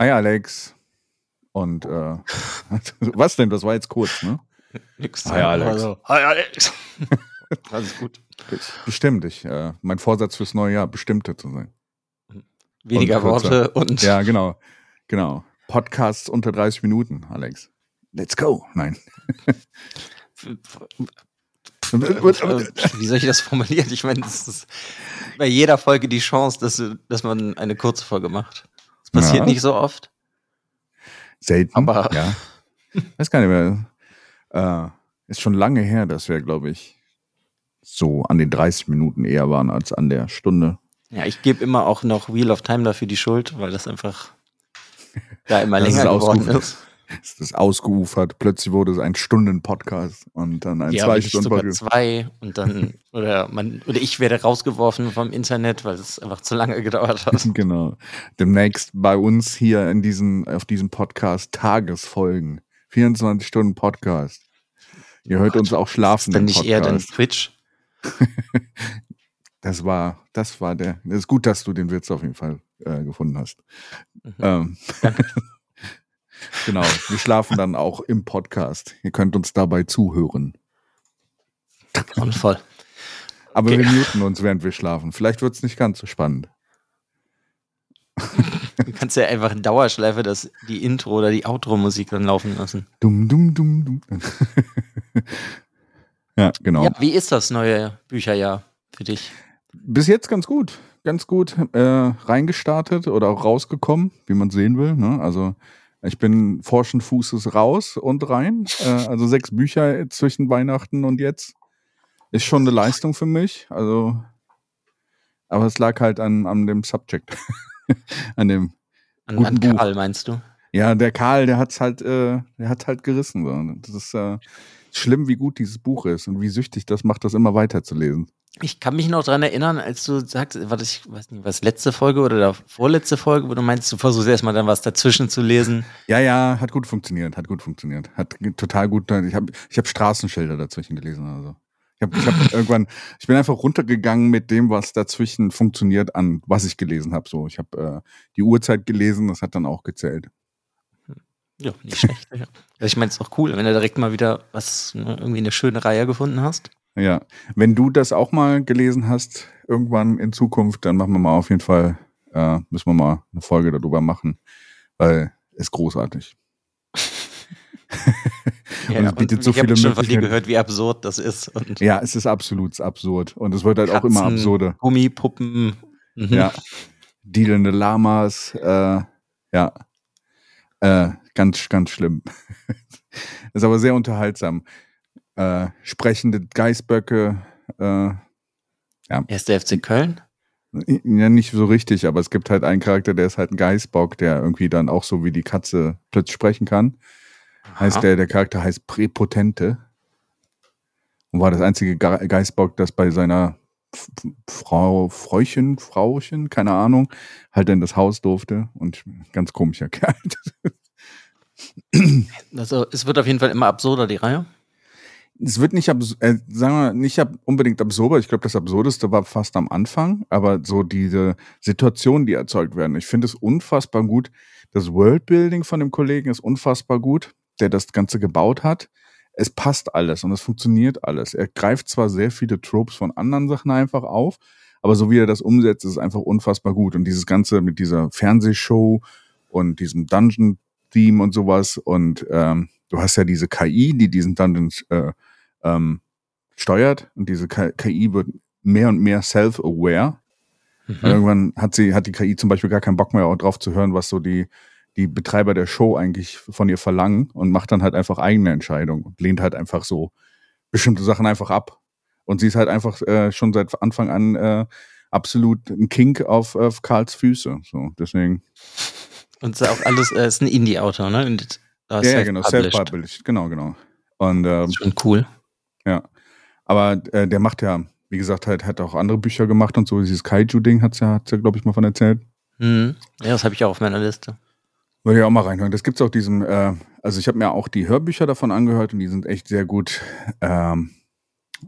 Hi Alex. Und äh, was denn? Das war jetzt kurz, ne? Nix Hi Alex. Also, hi Alex. Alles gut. Bestimmt. Ich, äh, mein Vorsatz fürs neue Jahr, bestimmter zu sein. Weniger Und. Worte und Ja, genau. Genau. Podcasts unter 30 Minuten, Alex. Let's go. Nein. wie soll ich das formulieren? Ich meine, das ist bei jeder Folge die Chance, dass, dass man eine kurze Folge macht. Das passiert Ja. nicht so oft. Selten. Aber- ja. Weiß gar nicht mehr. Äh, ist schon lange her, dass wir, glaube ich, so an den 30 Minuten eher waren als an der Stunde. Ja, ich gebe immer auch noch Wheel of Time dafür die Schuld, weil das einfach da immer länger geworden ist. Ist das ausgeufert. Plötzlich wurde es ein Stunden-Podcast und dann ein Ja, zwei wenn nicht Stunden sogar Podcast. zwei und dann oder man oder ich werde rausgeworfen vom Internet, weil es einfach zu lange gedauert hat. Genau. Demnächst bei uns hier in diesen, auf diesem Podcast Tagesfolgen. 24 Stunden Podcast. Ihr hört Gott, uns auch schlafen. Dann nicht eher dann. Twitch. Das war, das war der. Es ist gut, dass du den Witz auf jeden Fall äh, gefunden hast. Mhm. Ähm, genau. Wir schlafen dann auch im Podcast. Ihr könnt uns dabei zuhören. Und voll. Aber Okay. wir muten uns, während wir schlafen. Vielleicht wird es nicht ganz so spannend. Du kannst ja einfach in Dauerschleife das, die Intro oder die Outro-Musik dann laufen lassen. Dumm, dumm, dumm, dumm. ja, genau. Ja, wie ist das neue Bücherjahr für dich? Bis jetzt ganz gut. Ganz gut äh, reingestartet oder auch rausgekommen, wie man sehen will. Ne? Also Ich bin forschen Fußes raus und rein. Äh, also sechs Bücher zwischen Weihnachten und jetzt. Ist schon eine Leistung für mich. Also, aber es lag halt an, an dem Subject. an dem An, Guten an Buch. Karl meinst du? Ja, der Karl, der hat's halt, äh, der hat halt gerissen. So. Das ist äh, schlimm, wie gut dieses Buch ist und wie süchtig das macht, das immer weiter zu lesen. Ich kann mich noch dran erinnern, als du sagst, war das, ich weiß nicht, was letzte Folge oder der vorletzte Folge, wo du meinst, du versuchst erstmal dann was dazwischen zu lesen. Ja, ja, hat gut funktioniert, hat gut funktioniert, hat total gut. Ich habe, ich habe Straßenschilder dazwischen gelesen. Also ich habe, ich hab irgendwann, ich bin einfach runtergegangen mit dem, was dazwischen funktioniert, an was ich gelesen habe. So, ich habe äh, die Uhrzeit gelesen, das hat dann auch gezählt. Ja, nicht schlecht. ja. Also ich meine, es ist auch cool, wenn du direkt mal wieder was, ne, irgendwie eine schöne Reihe gefunden hast. Ja, wenn du das auch mal gelesen hast, irgendwann in Zukunft, dann machen wir mal auf jeden Fall, äh, müssen wir mal eine Folge darüber machen, weil ist großartig. Und es bietet so ich habe viele schon von dir gehört, wie absurd das ist. Und Ja, es ist absolut absurd und es wird halt auch immer Katzen, absurder. Gummipuppen. Mhm. Ja, dealende Lamas, äh, ja, äh, ganz, ganz schlimm. ist aber sehr unterhaltsam. Äh, sprechende Geißböcke, äh, Erster FC Köln? Ja, nicht so richtig, aber es gibt halt einen Charakter, der ist halt ein Geißbock, der irgendwie dann auch so wie die Katze plötzlich sprechen kann. Heißt Aha. der, der Charakter heißt Präpotente. Und war das einzige Ge Geißbock, das bei seiner F Frau, Fräuchen, Frauchen, keine Ahnung, halt in das Haus durfte. Und ganz komischer Kerl. Also es wird auf jeden Fall immer absurder, die Reihe. Es wird nicht, abs äh, sagen wir, nicht ab unbedingt absurd. Ich glaube, das Absurdeste war fast am Anfang, aber so diese Situationen, die erzeugt werden. Ich finde es unfassbar gut. Das Worldbuilding von dem Kollegen ist unfassbar gut, der das Ganze gebaut hat. Es passt alles und es funktioniert alles. Er greift zwar sehr viele Tropes von anderen Sachen einfach auf, aber so wie er das umsetzt, ist es einfach unfassbar gut. Und dieses Ganze mit dieser Fernsehshow und diesem Dungeon-Theme und sowas und ähm, du hast ja diese KI, die diesen Dungeon äh, ähm, steuert und diese KI wird mehr und mehr self-aware. Mhm. Irgendwann hat sie, hat die KI zum Beispiel gar keinen Bock mehr drauf zu hören, was so die, die Betreiber der Show eigentlich von ihr verlangen und macht dann halt einfach eigene Entscheidungen und lehnt halt einfach so bestimmte Sachen einfach ab. Und sie ist halt einfach äh, schon seit Anfang an äh, absolut ein Kink auf, auf Karls Füße. So, deswegen. Und ist auch alles, äh, ist ein Indie-Autor, ne? Und, ja, ja, genau, self-published, genau, genau. Und ähm, Schon cool. Ja. Aber äh, der macht ja, wie gesagt, halt, hat auch andere Bücher gemacht und so. Dieses Kaiju-Ding hat's ja, hat's ja glaube ich, mal von erzählt. Mhm. Ja, das habe ich auch auf meiner Liste. Würde ich auch mal reinhören. Das gibt's auch diesem, äh, also ich habe mir auch die Hörbücher davon angehört und die sind echt sehr gut ähm,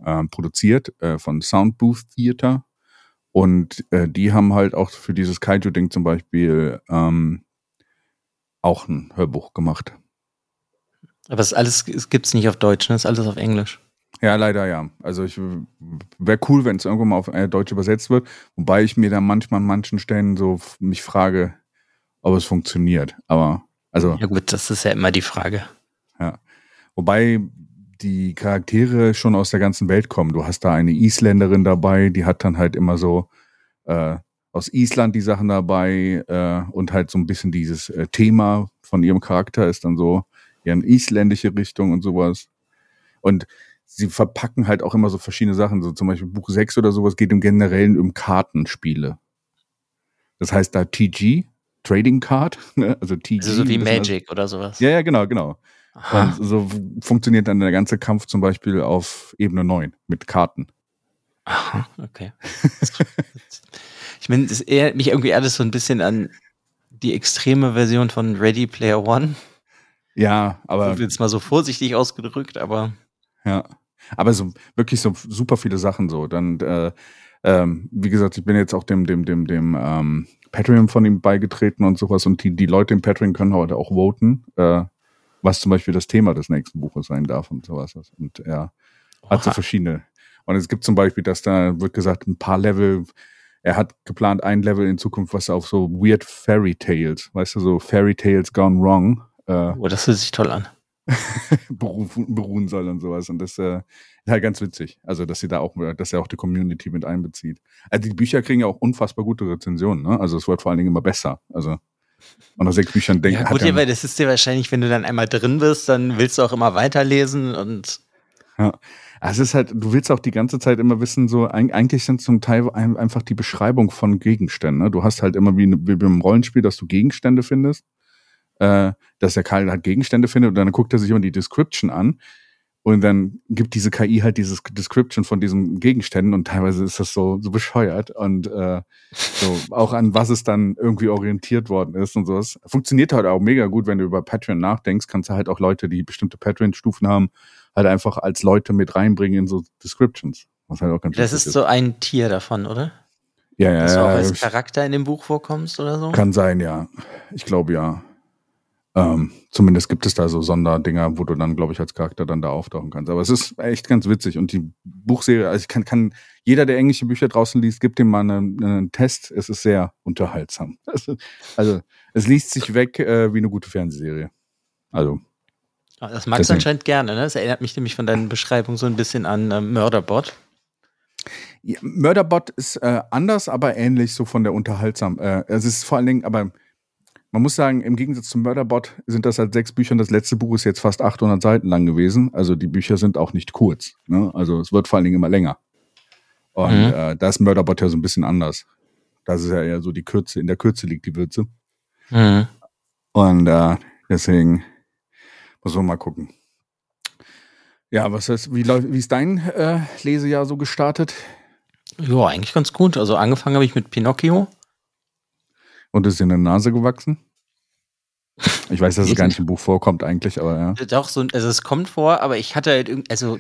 ähm, produziert äh, von Soundbooth Theater. Und äh, die haben halt auch für dieses Kaiju-Ding zum Beispiel ähm, auch ein Hörbuch gemacht. Aber es alles, es gibt's nicht auf Deutsch, ne? Es ist alles auf Englisch. Ja, leider ja. Also ich wäre cool, wenn es irgendwann mal auf äh, Deutsch übersetzt wird, wobei ich mir dann manchmal an manchen Stellen so mich frage, ob es funktioniert. Aber also Ja gut, das ist ja immer die Frage. wobei die Charaktere schon aus der ganzen Welt kommen. Du hast da eine Isländerin dabei, die hat dann halt immer so äh, aus Island die Sachen dabei äh, und halt so ein bisschen dieses äh, Thema von ihrem Charakter ist dann so eher in isländische Richtung und sowas. Und sie verpacken halt auch immer so verschiedene Sachen, so zum Beispiel Buch 6 oder sowas geht im Generellen um Kartenspiele. Das heißt da TG, Trading Card, ne? also TG. Also so wie Magic oder sowas. Ja, ja, genau, genau. Aha. Und so funktioniert dann der ganze Kampf zum Beispiel auf Ebene 9 mit Karten. Aha, okay. ich meine, das erinnert mich irgendwie alles so ein bisschen an die extreme Version von Ready Player One. Ja, aber jetzt mal so vorsichtig ausgedrückt, aber ja, aber so wirklich so super viele Sachen so. Dann, äh, ähm, wie gesagt, ich bin jetzt auch dem dem dem dem ähm, Patreon von ihm beigetreten und sowas und die die Leute im Patreon können heute auch voten, äh, was zum Beispiel das Thema des nächsten Buches sein darf und sowas. Und er hat so Oha. verschiedene. Und es gibt zum Beispiel, dass da wird gesagt, ein paar Level. Er hat geplant, ein Level in Zukunft, was auf so weird Fairy Tales, weißt du, so Fairy Tales gone wrong, äh, oh, das hört sich toll an. berufen, beruhen soll und sowas. Und das äh, ist halt ganz witzig. Also, dass sie da auch, dass er auch die Community mit einbezieht. Also die Bücher kriegen ja auch unfassbar gute Rezensionen, ne? Also es wird vor allen Dingen immer besser. Also Und nach sechs Büchern denkt Ja, gut, er, weil das ist dir wahrscheinlich, wenn du dann einmal drin bist, dann willst du auch immer weiterlesen und Ja. Es ist halt, du willst auch die ganze Zeit immer wissen, so, eig- eigentlich sind zum Teil ein- einfach die Beschreibung von Gegenständen. Ne? Du hast halt immer wie, wie beim Rollenspiel, dass du Gegenstände findest, äh, dass der Karl halt Gegenstände findet und dann guckt er sich immer die Description an und dann gibt diese KI halt dieses Description von diesen Gegenständen und teilweise ist das so, so bescheuert und äh, so auch an was es dann irgendwie orientiert worden ist und sowas. Funktioniert halt auch mega gut, wenn du über Patreon nachdenkst, kannst du halt auch Leute, die bestimmte Patreon-Stufen haben, halt einfach als Leute mit reinbringen in so Descriptions. Was halt auch ganz das witzig ist so ein Tier davon, oder? Ja, ja, Dass du auch als Charakter in dem Buch vorkommst oder so? Kann sein, ja. Ich glaube ja. Ähm, zumindest gibt es da so Sonderdinger, wo du dann, glaube ich, als Charakter dann da auftauchen kannst. Aber es ist echt ganz witzig. Und die Buchserie, also ich kann, kann jeder, der englische Bücher draußen liest, gibt dem mal einen, einen Test. Es ist sehr unterhaltsam. Also, also es liest sich weg äh, wie eine gute Fernsehserie. Also, Ah, Das magst du anscheinend gerne, ne? Das erinnert mich nämlich von deinen Beschreibungen so ein bisschen an ähm, Murderbot. Ja, Murderbot ist äh, anders, aber ähnlich so von der Unterhaltsam. Äh, es ist vor allen Dingen, aber man muss sagen, im Gegensatz zum Murderbot sind das halt sechs Bücher und das letzte Buch ist jetzt fast 800 Seiten lang gewesen. Also die Bücher sind auch nicht kurz. Ne? Also es wird vor allen Dingen immer länger. Und Mhm. äh, da ist Murderbot ja so ein bisschen anders. Das ist ja eher so die Kürze, in der Kürze liegt die Würze. Mhm. Und äh, deswegen muss man mal gucken. Ja, was ist, wie, wie ist dein äh, Lesejahr so gestartet? Ja, eigentlich ganz gut. Also angefangen habe ich mit Pinocchio. Und ist in der Nase gewachsen? Ich weiß, dass es gar nicht im Buch vorkommt eigentlich, aber ja. Doch, so, also es kommt vor, aber ich hatte halt irgend, also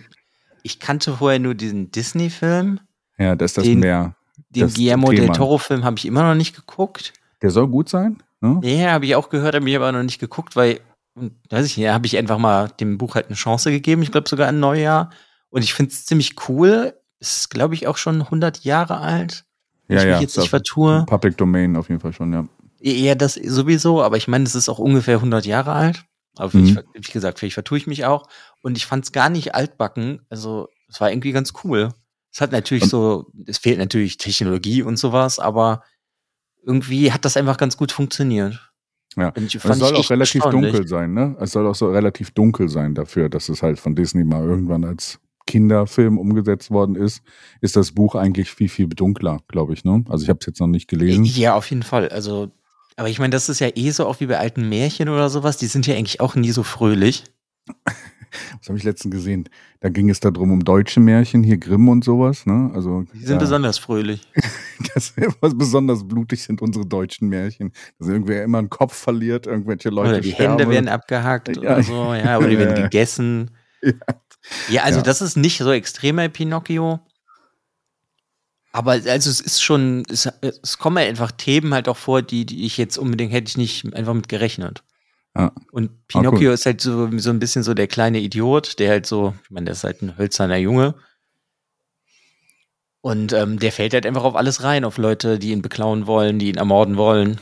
ich kannte vorher nur diesen Disney-Film. Ja, das ist das Den- mehr. Den Das Guillermo del Thema. Toro-Film habe ich immer noch nicht geguckt. Der soll gut sein? Ne? Ja, habe ich auch gehört, habe ich aber noch nicht geguckt, weil, hm, weiß ich nicht, habe ich einfach mal dem Buch halt eine Chance gegeben. Ich glaube sogar ein Neujahr. Und ich finde es ziemlich cool. Es ist, glaube ich, auch schon 100 Jahre alt. Wenn Ja, ich ja. mich jetzt ist nicht vertue. Public Domain auf jeden Fall schon, ja. Ja, das sowieso, aber ich meine, es ist auch ungefähr 100 Jahre alt. Aber Mhm. ich, wie gesagt, vielleicht vertue ich mich auch. Und ich fand es gar nicht altbacken. Also, es war irgendwie ganz cool. Es hat natürlich Und- so, es fehlt natürlich Technologie und sowas, aber irgendwie hat das einfach ganz gut funktioniert. Ja. Ich, es soll auch relativ dunkel sein, ne? Es soll auch so relativ dunkel sein dafür, dass es halt von Disney mal irgendwann als Kinderfilm umgesetzt worden ist, ist das Buch eigentlich viel, viel dunkler, glaube ich, ne? Also ich habe es jetzt noch nicht gelesen. Ja, auf jeden Fall. Also, aber ich meine, das ist ja eh so auch wie bei alten Märchen oder sowas. Die sind ja eigentlich auch nie so fröhlich. Was habe ich letztens gesehen? Da ging es darum um deutsche Märchen, hier Grimm und sowas, ne? Also Die sind ja. besonders fröhlich. Das was besonders blutig sind unsere deutschen Märchen. Dass irgendwer immer einen Kopf verliert, irgendwelche Leute Oder die sterben. Hände werden abgehakt Ja. oder so, ja, oder die werden gegessen. Ja. Also Ja. das ist nicht so extrem bei Pinocchio. Aber also es ist schon, es, es kommen halt einfach Themen halt auch vor, die, die ich jetzt unbedingt hätte ich nicht einfach mit gerechnet. Ja. Und Pinocchio cool. ist halt so, so ein bisschen so der kleine Idiot, der halt so, ich meine, der ist halt ein hölzerner Junge. Und ähm, der fällt halt einfach auf alles rein, auf Leute, die ihn beklauen wollen, die ihn ermorden wollen.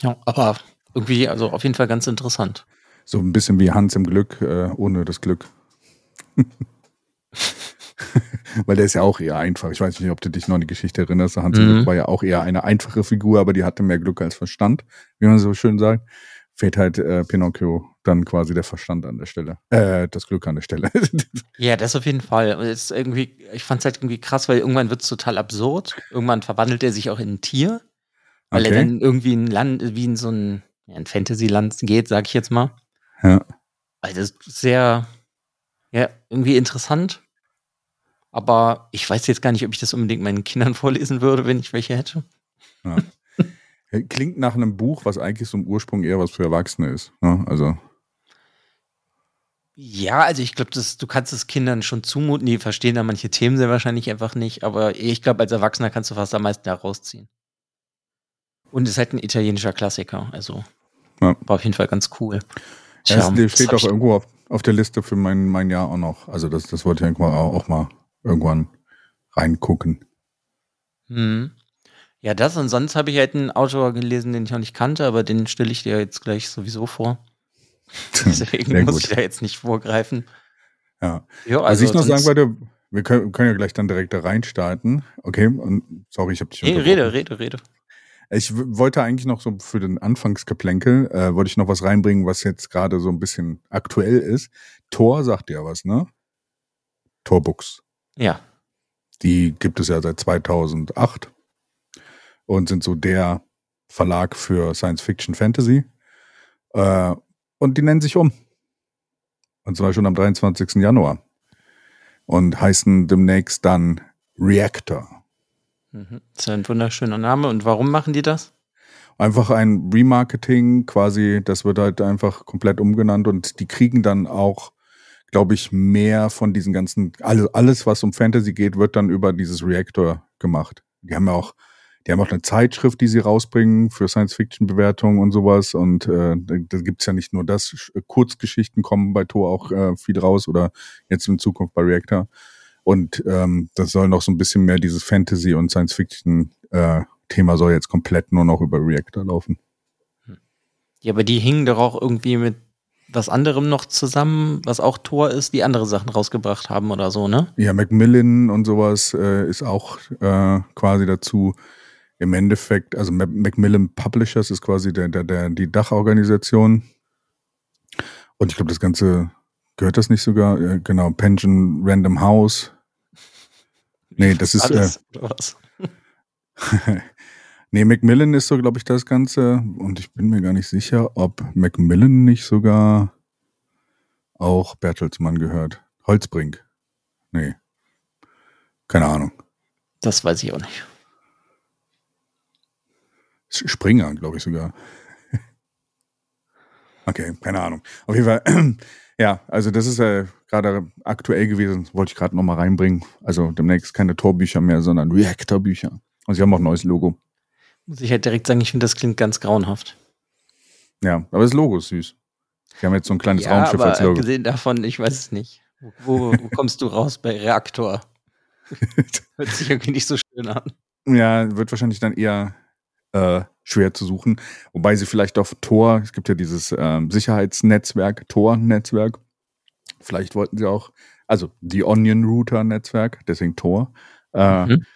Ja, aber irgendwie, also auf jeden Fall ganz interessant. So ein bisschen wie Hans im Glück, äh, ohne das Glück. Weil der ist ja auch eher einfach. Ich weiß nicht, ob du dich noch an die Geschichte erinnerst. Hans im Mhm. Glück war ja auch eher eine einfache Figur, aber die hatte mehr Glück als Verstand, wie man so schön sagt. Fehlt halt äh, Pinocchio dann quasi der Verstand an der Stelle. Äh, das Glück an der Stelle. Ja, das auf jeden Fall. Und irgendwie, ich fand es halt irgendwie krass, weil irgendwann wird es total absurd. Irgendwann verwandelt er sich auch in ein Tier, weil er Okay. dann irgendwie in ein Land, wie in so ein, ja, ein Fantasy-Land geht, sag ich jetzt mal. Also das ist sehr, ja, irgendwie interessant. Aber ich weiß jetzt gar nicht, ob ich das unbedingt meinen Kindern vorlesen würde, wenn ich welche hätte. Ja. Klingt nach einem Buch, was eigentlich so im Ursprung eher was für Erwachsene ist. Ne? Also, Ja, also ich glaube, du kannst es Kindern schon zumuten, die verstehen da manche Themen sehr wahrscheinlich einfach nicht, aber ich glaube, als Erwachsener kannst du fast am meisten da rausziehen. Und es ist halt ein italienischer Klassiker, also Ja. war auf jeden Fall ganz cool. Ja, es das steht auch irgendwo auf, auf der Liste für mein, mein Jahr auch noch. Also, das, das wollte ich irgendwann auch, auch mal irgendwann reingucken. Mhm. Ja, das und sonst habe ich halt einen Autor gelesen, den ich noch nicht kannte, aber den stelle ich dir jetzt gleich sowieso vor. Deswegen muss ich da jetzt nicht vorgreifen. Ja. Ja, Was ich noch sagen wollte, wir können, können ja gleich dann direkt da reinstarten. Okay, und sorry, ich habe dich Nee, rede, rede, rede. Ich wollte eigentlich noch so für den Anfangsgeplänkel, äh, wollte ich noch was reinbringen, was jetzt gerade so ein bisschen aktuell ist. Tor sagt ja was, ne? Torbooks. Ja. Die gibt es ja seit 2008 und sind so der Verlag für Science Fiction Fantasy. Äh, und die nennen sich um. Und zwar schon am 23. Januar. Und heißen demnächst dann Reactor. Mhm. Das ist ein wunderschöner Name. Und warum machen die das? Einfach ein Remarketing, quasi, das wird halt einfach komplett umgenannt und die kriegen dann auch, glaube ich, mehr von diesen ganzen, alles, alles, was um Fantasy geht, wird dann über dieses Reactor gemacht. Die haben ja auch, die haben auch eine Zeitschrift, die sie rausbringen für Science-Fiction-Bewertungen und sowas. Und äh, da gibt's ja nicht nur das, Kurzgeschichten kommen bei Tor auch äh, viel raus oder jetzt in Zukunft bei Reactor. Und ähm, das soll noch so ein bisschen mehr dieses Fantasy- und Science-Fiction-Thema äh, soll jetzt komplett nur noch über Reactor laufen. Ja, aber die hingen doch auch irgendwie mit was anderem noch zusammen, was auch Tor ist, die andere Sachen rausgebracht haben oder so, ne? Ja, Macmillan und sowas äh, ist auch äh, quasi dazu. Im Endeffekt, also Macmillan Publishers ist quasi der, der, der, die Dachorganisation. Und ich glaube, das Ganze Gehört das nicht sogar? Äh, genau, Pension Random House. Nee, das ist. Alles, äh, nee, Macmillan ist so, glaube ich, das Ganze. Und ich bin mir gar nicht sicher, ob Macmillan nicht sogar auch Bertelsmann gehört. Holzbrink. Nee. Keine Ahnung. Das weiß ich auch nicht. Springer, glaube ich sogar. okay, keine Ahnung. Auf jeden Fall. Ja, also das ist ja gerade aktuell gewesen, wollte ich gerade nochmal reinbringen. Also demnächst keine Torbücher mehr, sondern Reactor-Bücher. Und sie haben auch ein neues Logo. Muss ich halt direkt sagen, ich finde, das klingt ganz grauenhaft. Ja, aber das Logo ist süß. Sie haben jetzt so ein kleines ja, Raumschiff aber als Logo. Gesehen davon, ich weiß es nicht. Wo, wo kommst du raus bei Reaktor? Hört sich irgendwie nicht so schön an. Ja, wird wahrscheinlich dann eher äh, schwer zu suchen. Wobei sie vielleicht auf Tor, es gibt ja dieses ähm, Sicherheitsnetzwerk, Tor-Netzwerk. Vielleicht wollten sie auch, also die Onion Router-Netzwerk, deswegen Tor. Äh, mhm.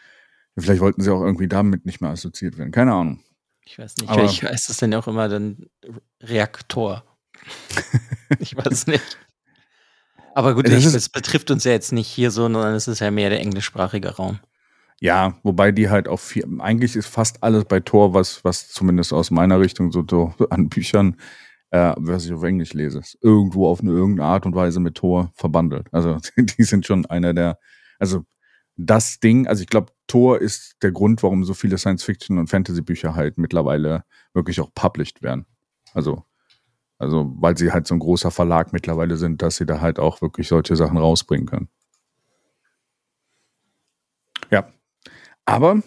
Vielleicht wollten sie auch irgendwie damit nicht mehr assoziiert werden. Keine Ahnung. Ich weiß nicht. Aber ich heißt es denn auch immer dann Reaktor. ich weiß nicht. Aber gut, es betrifft uns ja jetzt nicht hier so, sondern es ist ja mehr der englischsprachige Raum. Ja, wobei die halt auch viel, eigentlich ist fast alles bei Tor, was, was zumindest aus meiner Richtung so, so an Büchern, äh, was ich auf Englisch lese, ist irgendwo auf eine irgendeine Art und Weise mit Tor verbandelt. Also die sind schon einer der, also das Ding, also ich glaube, Tor ist der Grund, warum so viele Science-Fiction- und Fantasy-Bücher halt mittlerweile wirklich auch published werden. Also, also, weil sie halt so ein großer Verlag mittlerweile sind, dass sie da halt auch wirklich solche Sachen rausbringen können. Ja, aber,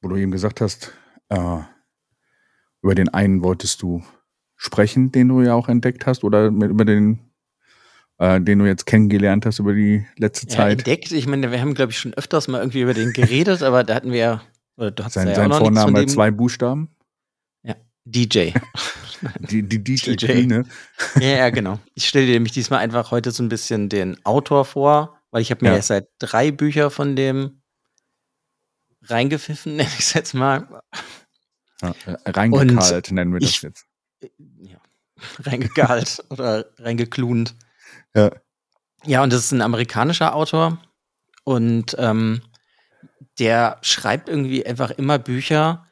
wo du eben gesagt hast, äh, über den einen wolltest du sprechen, den du ja auch entdeckt hast, oder über den, äh, den du jetzt kennengelernt hast über die letzte ja, Zeit? Entdeckt, ich meine, wir haben, glaube ich, schon öfters mal irgendwie über den geredet, aber da hatten wir ja, oder du hast sein, ja sein auch Vorname hat zwei Buchstaben. Ja, DJ. die, die DJ, DJ. Ne? Ja, ja, genau. Ich stelle dir nämlich diesmal einfach heute so ein bisschen den Autor vor, weil ich habe mir ja. erst seit drei Bücher von dem reingepfiffen, nenne ich es jetzt mal. Ja, äh, reingekalt nennen wir das ich, jetzt. Äh, ja, reingekalt oder reingeklunt. Ja. Ja, und das ist ein amerikanischer Autor und ähm, der schreibt irgendwie einfach immer Bücher,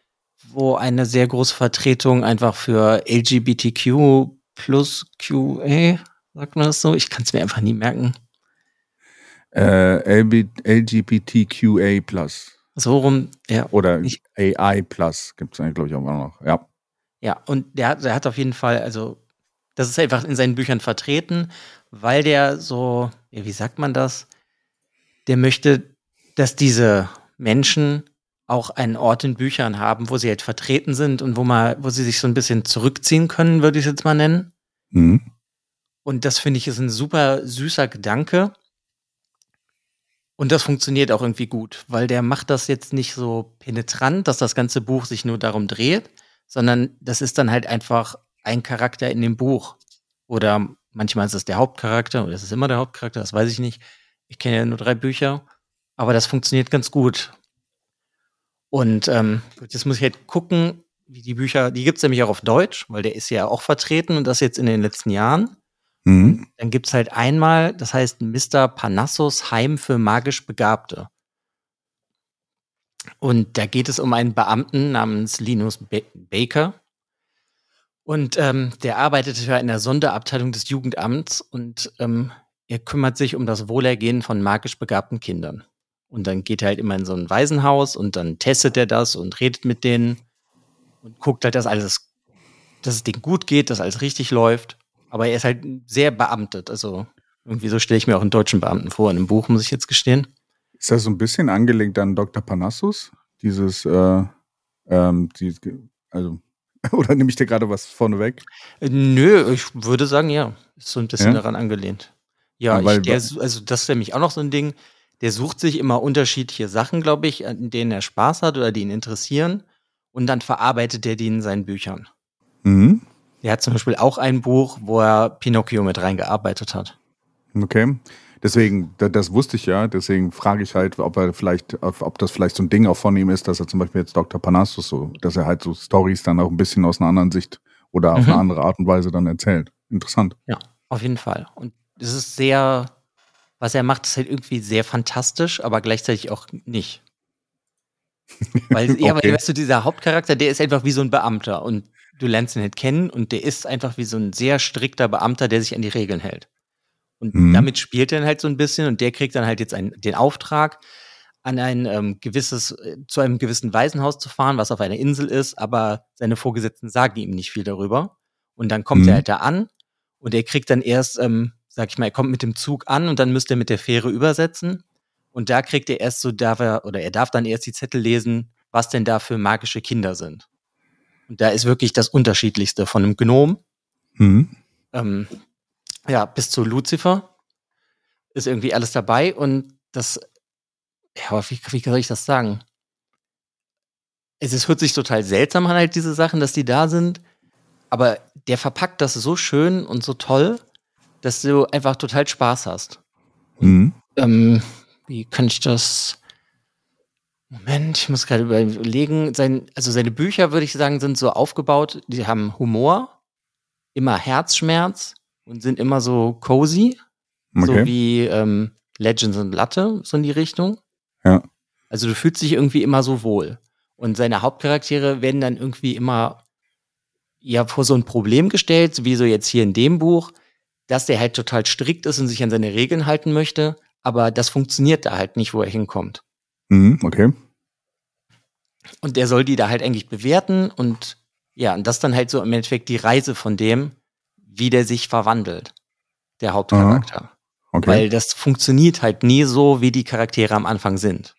wo eine sehr große Vertretung einfach für LGBTQ plus QA, sagt man das so? Ich kann es mir einfach nie merken. Äh, LGBTQA plus. So rum, ja. Oder ich, AI Plus gibt es glaube ich, auch noch. Ja. Ja, und der, der hat auf jeden Fall, also, das ist einfach in seinen Büchern vertreten, weil der so, ja, wie sagt man das? Der möchte, dass diese Menschen auch einen Ort in Büchern haben, wo sie halt vertreten sind und wo mal, wo sie sich so ein bisschen zurückziehen können, würde ich es jetzt mal nennen. Mhm. Und das finde ich ist ein super süßer Gedanke. Und das funktioniert auch irgendwie gut, weil der macht das jetzt nicht so penetrant, dass das ganze Buch sich nur darum dreht, sondern das ist dann halt einfach ein Charakter in dem Buch. Oder manchmal ist es der Hauptcharakter oder es ist immer der Hauptcharakter, das weiß ich nicht. Ich kenne ja nur drei Bücher, aber das funktioniert ganz gut. Und ähm, jetzt muss ich halt gucken, die Bücher, die gibt's nämlich auch auf Deutsch, weil der ist ja auch vertreten und das jetzt in den letzten Jahren. Mhm. Dann gibt's halt einmal, das heißt Mr. Panassos Heim für magisch Begabte. Und da geht es um einen Beamten namens Linus Ba- Baker. Und ähm, der arbeitet für in der Sonderabteilung des Jugendamts und ähm, er kümmert sich um das Wohlergehen von magisch begabten Kindern. Und dann geht er halt immer in so ein Waisenhaus und dann testet er das und redet mit denen und guckt halt, dass alles, dass es denen gut geht, dass alles richtig läuft. Aber er ist halt sehr beamtet. Also irgendwie so stelle ich mir auch einen deutschen Beamten vor in einem Buch, muss ich jetzt gestehen. Ist das so ein bisschen angelegt an Dr. Panassus? Dieses, äh, ähm, die, also, oder nehme ich dir gerade was vorneweg? Äh, Nö, ich würde sagen, ja. Ist so ein bisschen Ja? daran angelehnt. Ja, Ja, weil- ich, der, also das ist nämlich auch noch so ein Ding. Der sucht sich immer unterschiedliche Sachen, glaube ich, an denen er Spaß hat oder die ihn interessieren. Und dann verarbeitet er die in seinen Büchern. Mhm. Der hat zum Beispiel auch ein Buch, wo er Pinocchio mit reingearbeitet hat. Okay. Deswegen, da, das wusste ich ja, deswegen frage ich halt, ob er vielleicht, ob das vielleicht so ein Ding auch von ihm ist, dass er zum Beispiel jetzt Dr. Panassus so, dass er halt so Stories dann auch ein bisschen aus einer anderen Sicht oder auf Mhm. eine andere Art und Weise dann erzählt. Interessant. Ja, auf jeden Fall. Und es ist sehr, was er macht, ist halt irgendwie sehr fantastisch, aber gleichzeitig auch nicht. Weil, ja, Okay. weil, weißt du, dieser Hauptcharakter, der ist einfach wie so ein Beamter und du lernst ihn halt kennen und der ist einfach wie so ein sehr strikter Beamter, der sich an die Regeln hält. Und Mhm. damit spielt er dann halt so ein bisschen und der kriegt dann halt jetzt einen, den Auftrag, an ein ähm, gewisses, äh, zu einem gewissen Waisenhaus zu fahren, was auf einer Insel ist, aber seine Vorgesetzten sagen ihm nicht viel darüber. Und dann kommt Mhm. er halt da an und er kriegt dann erst, ähm, sag ich mal, er kommt mit dem Zug an und dann müsste er mit der Fähre übersetzen. Und da kriegt er erst so, darf er, oder er darf dann erst die Zettel lesen, was denn da für magische Kinder sind. Und da ist wirklich das Unterschiedlichste von einem Gnom, Mhm. ähm, ja, bis zu Lucifer ist irgendwie alles dabei und das, ja, aber wie, wie soll ich das sagen? Es ist, hört sich total seltsam an, halt diese Sachen, dass die da sind, aber der verpackt das so schön und so toll, dass du einfach total Spaß hast. Mhm. Ähm, wie kann ich das? Moment, ich muss gerade überlegen. Sein, also seine Bücher, würde ich sagen, sind so aufgebaut, die haben Humor, immer Herzschmerz und sind immer so cozy, so Okay. wie ähm, Legends und Latte, so in die Richtung. Ja. Also du fühlst dich irgendwie immer so wohl. Und seine Hauptcharaktere werden dann irgendwie immer ja vor so ein Problem gestellt, wie so jetzt hier in dem Buch, dass der halt total strikt ist und sich an seine Regeln halten möchte, aber das funktioniert da halt nicht, wo er hinkommt. Mhm. Okay. Und der soll die da halt eigentlich bewerten und ja, und das dann halt so im Endeffekt die Reise von dem, wie der sich verwandelt, der Hauptcharakter. Okay. Weil das funktioniert halt nie so, wie die Charaktere am Anfang sind.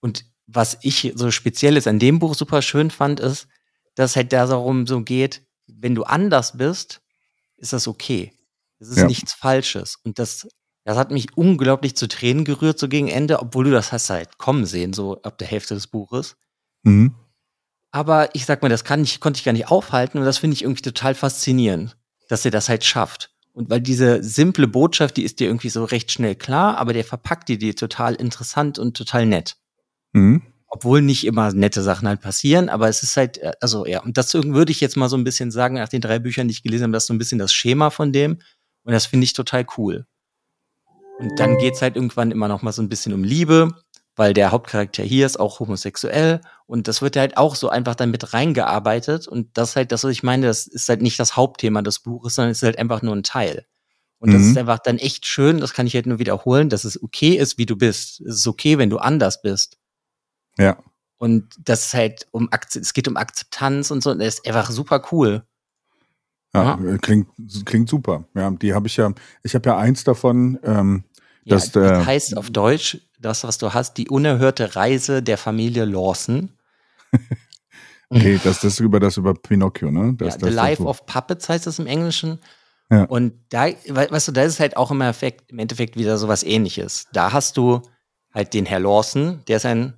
Und was ich so Spezielles an dem Buch super schön fand, ist, dass halt darum so geht, wenn du anders bist, ist das okay. Es ist Ja. nichts Falsches. Und das, das hat mich unglaublich zu Tränen gerührt, so gegen Ende, obwohl du das hast halt kommen sehen, so ab der Hälfte des Buches. mhm. Aber ich sag mal, das kann ich, konnte ich gar nicht aufhalten und das finde ich irgendwie total faszinierend, dass er das halt schafft. Und weil diese simple Botschaft, die ist dir irgendwie so recht schnell klar, aber der verpackt die dir total interessant und total nett. Mhm. Obwohl nicht immer nette Sachen halt passieren, aber es ist halt, äh, also ja, und das würde ich jetzt mal so ein bisschen sagen, nach den drei Büchern, die ich gelesen habe, das ist so ein bisschen das Schema von dem. Und das finde ich total cool. Und dann geht's halt irgendwann immer noch mal so ein bisschen um Liebe, weil der Hauptcharakter hier ist auch homosexuell und das wird halt auch so einfach dann mit reingearbeitet und das ist halt das, was ich meine, das ist halt nicht das Hauptthema des Buches, sondern es ist halt einfach nur ein Teil. Und das Mhm. ist einfach dann echt schön, das kann ich halt nur wiederholen, dass es okay ist, wie du bist. Es ist okay, wenn du anders bist. Ja. Und das ist halt um es geht um Akzeptanz und so, und das ist einfach super cool. Ja, äh, klingt, klingt super. Ja, die habe ich ja, ich habe ja eins davon, ähm, Ja, Das, das, äh, heißt auf Deutsch, das, was du hast, die unerhörte Reise der Familie Lawson. okay, das, das ist über das über Pinocchio, ne? Das, ja, das, The das, Life of Puppets heißt es im Englischen. Ja. Und da, we- weißt du, da ist halt auch im Endeffekt, im Endeffekt wieder sowas ähnliches. Da hast du halt den Herr Lawson, der ist ein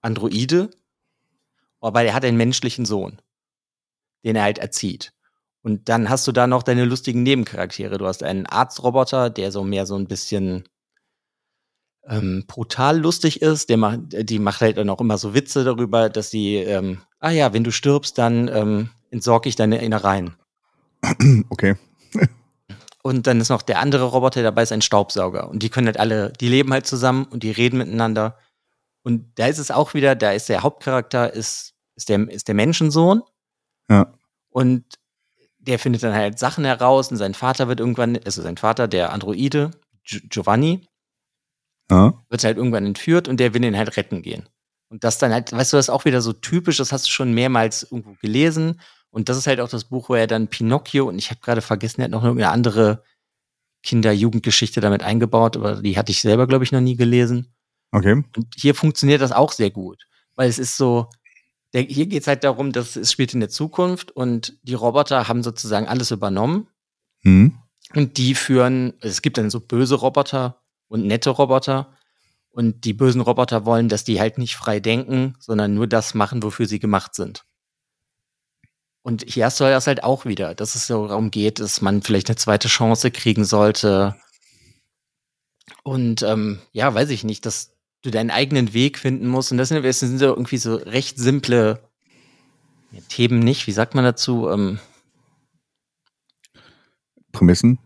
Androide, aber der hat einen menschlichen Sohn, den er halt erzieht. Und dann hast du da noch deine lustigen Nebencharaktere. Du hast einen Arztroboter, der so mehr so ein bisschen ähm, brutal lustig ist. Der macht, die macht halt dann auch immer so Witze darüber, dass sie ähm, ah ja, wenn du stirbst, dann ähm, entsorge ich deine Innereien. Okay. Und dann ist noch der andere Roboter dabei, ist ein Staubsauger. Und die können halt alle, die leben halt zusammen und die reden miteinander. Und da ist es auch wieder, da ist der Hauptcharakter, ist, ist, der, ist der Menschensohn. Ja. Und der findet dann halt Sachen heraus und sein Vater wird irgendwann, also sein Vater, der Androide, Gi- Giovanni, Ja. wird halt irgendwann entführt und der will ihn halt retten gehen. Und das dann halt, weißt du, das ist auch wieder so typisch, das hast du schon mehrmals irgendwo gelesen. Und das ist halt auch das Buch, wo er dann Pinocchio und ich habe gerade vergessen, er hat noch irgendeine andere Kinder-Jugendgeschichte damit eingebaut, aber die hatte ich selber, glaube ich, noch nie gelesen. Okay. Und hier funktioniert das auch sehr gut, weil es ist so, der, hier geht es halt darum, dass es spielt in der Zukunft und die Roboter haben sozusagen alles übernommen Hm. und die führen, es gibt dann so böse Roboter und nette Roboter. Und die bösen Roboter wollen, dass die halt nicht frei denken, sondern nur das machen, wofür sie gemacht sind. Und hier hast du das halt auch wieder, dass es so darum geht, dass man vielleicht eine zweite Chance kriegen sollte. Und ähm, ja, weiß ich nicht, dass du deinen eigenen Weg finden musst. Und das sind, das sind so irgendwie so recht simple Themen nicht. Wie sagt man dazu? Ähm, Prämissen,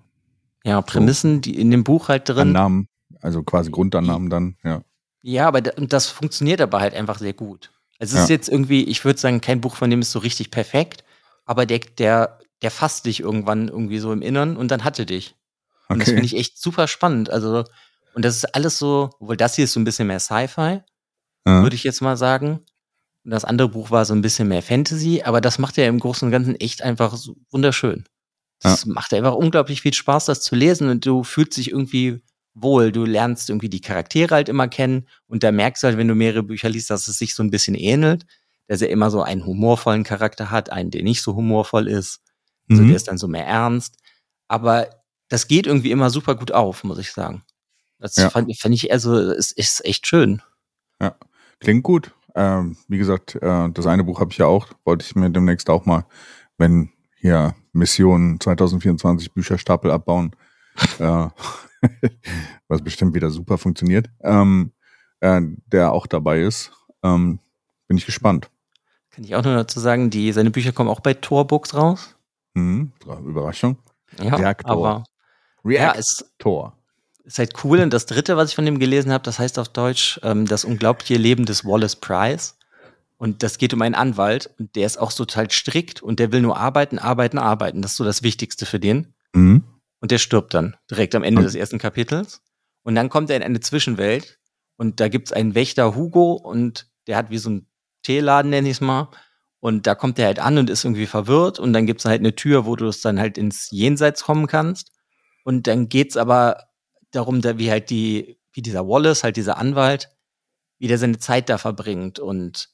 ja, Prämissen, die in dem Buch halt drin. Annahmen, also quasi Grundannahmen dann, ja. Ja, aber das funktioniert aber halt einfach sehr gut. Also es ist Ja. jetzt irgendwie, ich würde sagen, kein Buch von dem ist so richtig perfekt, aber der, der, der fasst dich irgendwann irgendwie so im Innern und dann hatte dich. Und das Okay. finde ich echt super spannend. Also, und das ist alles so, obwohl das hier ist so ein bisschen mehr Sci-Fi, Ja. würde ich jetzt mal sagen. Und das andere Buch war so ein bisschen mehr Fantasy, aber das macht ja im Großen und Ganzen echt einfach so wunderschön. Das macht einfach unglaublich viel Spaß, das zu lesen und du fühlst dich irgendwie wohl. Du lernst irgendwie die Charaktere halt immer kennen und da merkst du halt, wenn du mehrere Bücher liest, dass es sich so ein bisschen ähnelt, dass er immer so einen humorvollen Charakter hat, einen, der nicht so humorvoll ist. Also Mhm. der ist dann so mehr ernst. Aber das geht irgendwie immer super gut auf, muss ich sagen. Das Ja. fand, fand ich, also, es ist echt schön. Klingt gut. Ähm, wie gesagt, äh, das eine Buch habe ich ja auch, wollte ich mir demnächst auch mal, wenn hier Mission 2024 Bücherstapel abbauen, äh, was bestimmt wieder super funktioniert, ähm, äh, der auch dabei ist. Ähm, bin ich gespannt. Kann ich auch nur dazu sagen, die, seine Bücher kommen auch bei Tor Books raus. Mhm. Überraschung. Ja, Reaktor. aber ja, es Reaktor. ist halt cool. Und das dritte, was ich von dem gelesen habe, das heißt auf Deutsch ähm, Das unglaubliche Leben des Wallace Price. Und das geht um einen Anwalt und der ist auch total strikt und der will nur arbeiten, arbeiten, arbeiten. Das ist so das Wichtigste für den. Mhm. Und der stirbt dann direkt am Ende des ersten Kapitels. Und dann kommt er in eine Zwischenwelt und da gibt's einen Wächter Hugo und der hat wie so ein Teeladen, nenn ich's mal. Und da kommt er halt an und ist irgendwie verwirrt und dann gibt's halt eine Tür, wo du es dann halt ins Jenseits kommen kannst. Und dann geht's aber darum, da wie halt die, wie dieser Wallace, halt dieser Anwalt, wie der seine Zeit da verbringt und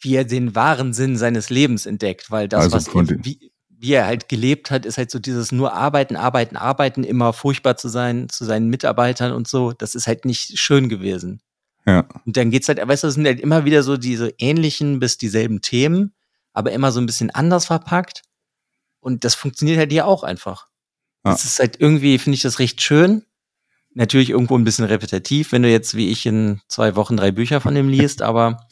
wie er den wahren Sinn seines Lebens entdeckt, weil das, Also was er, wie, wie er halt gelebt hat, ist halt so dieses nur arbeiten, arbeiten, arbeiten, immer furchtbar zu sein, zu seinen Mitarbeitern und so. Das ist halt nicht schön gewesen. Ja. Und dann geht's halt, weißt du, es sind halt immer wieder so diese ähnlichen bis dieselben Themen, aber immer so ein bisschen anders verpackt. Und das funktioniert halt hier auch einfach. Ja. Es ist halt irgendwie, finde ich das recht schön. Natürlich irgendwo ein bisschen repetitiv, wenn du jetzt wie ich in zwei Wochen drei Bücher von dem liest, aber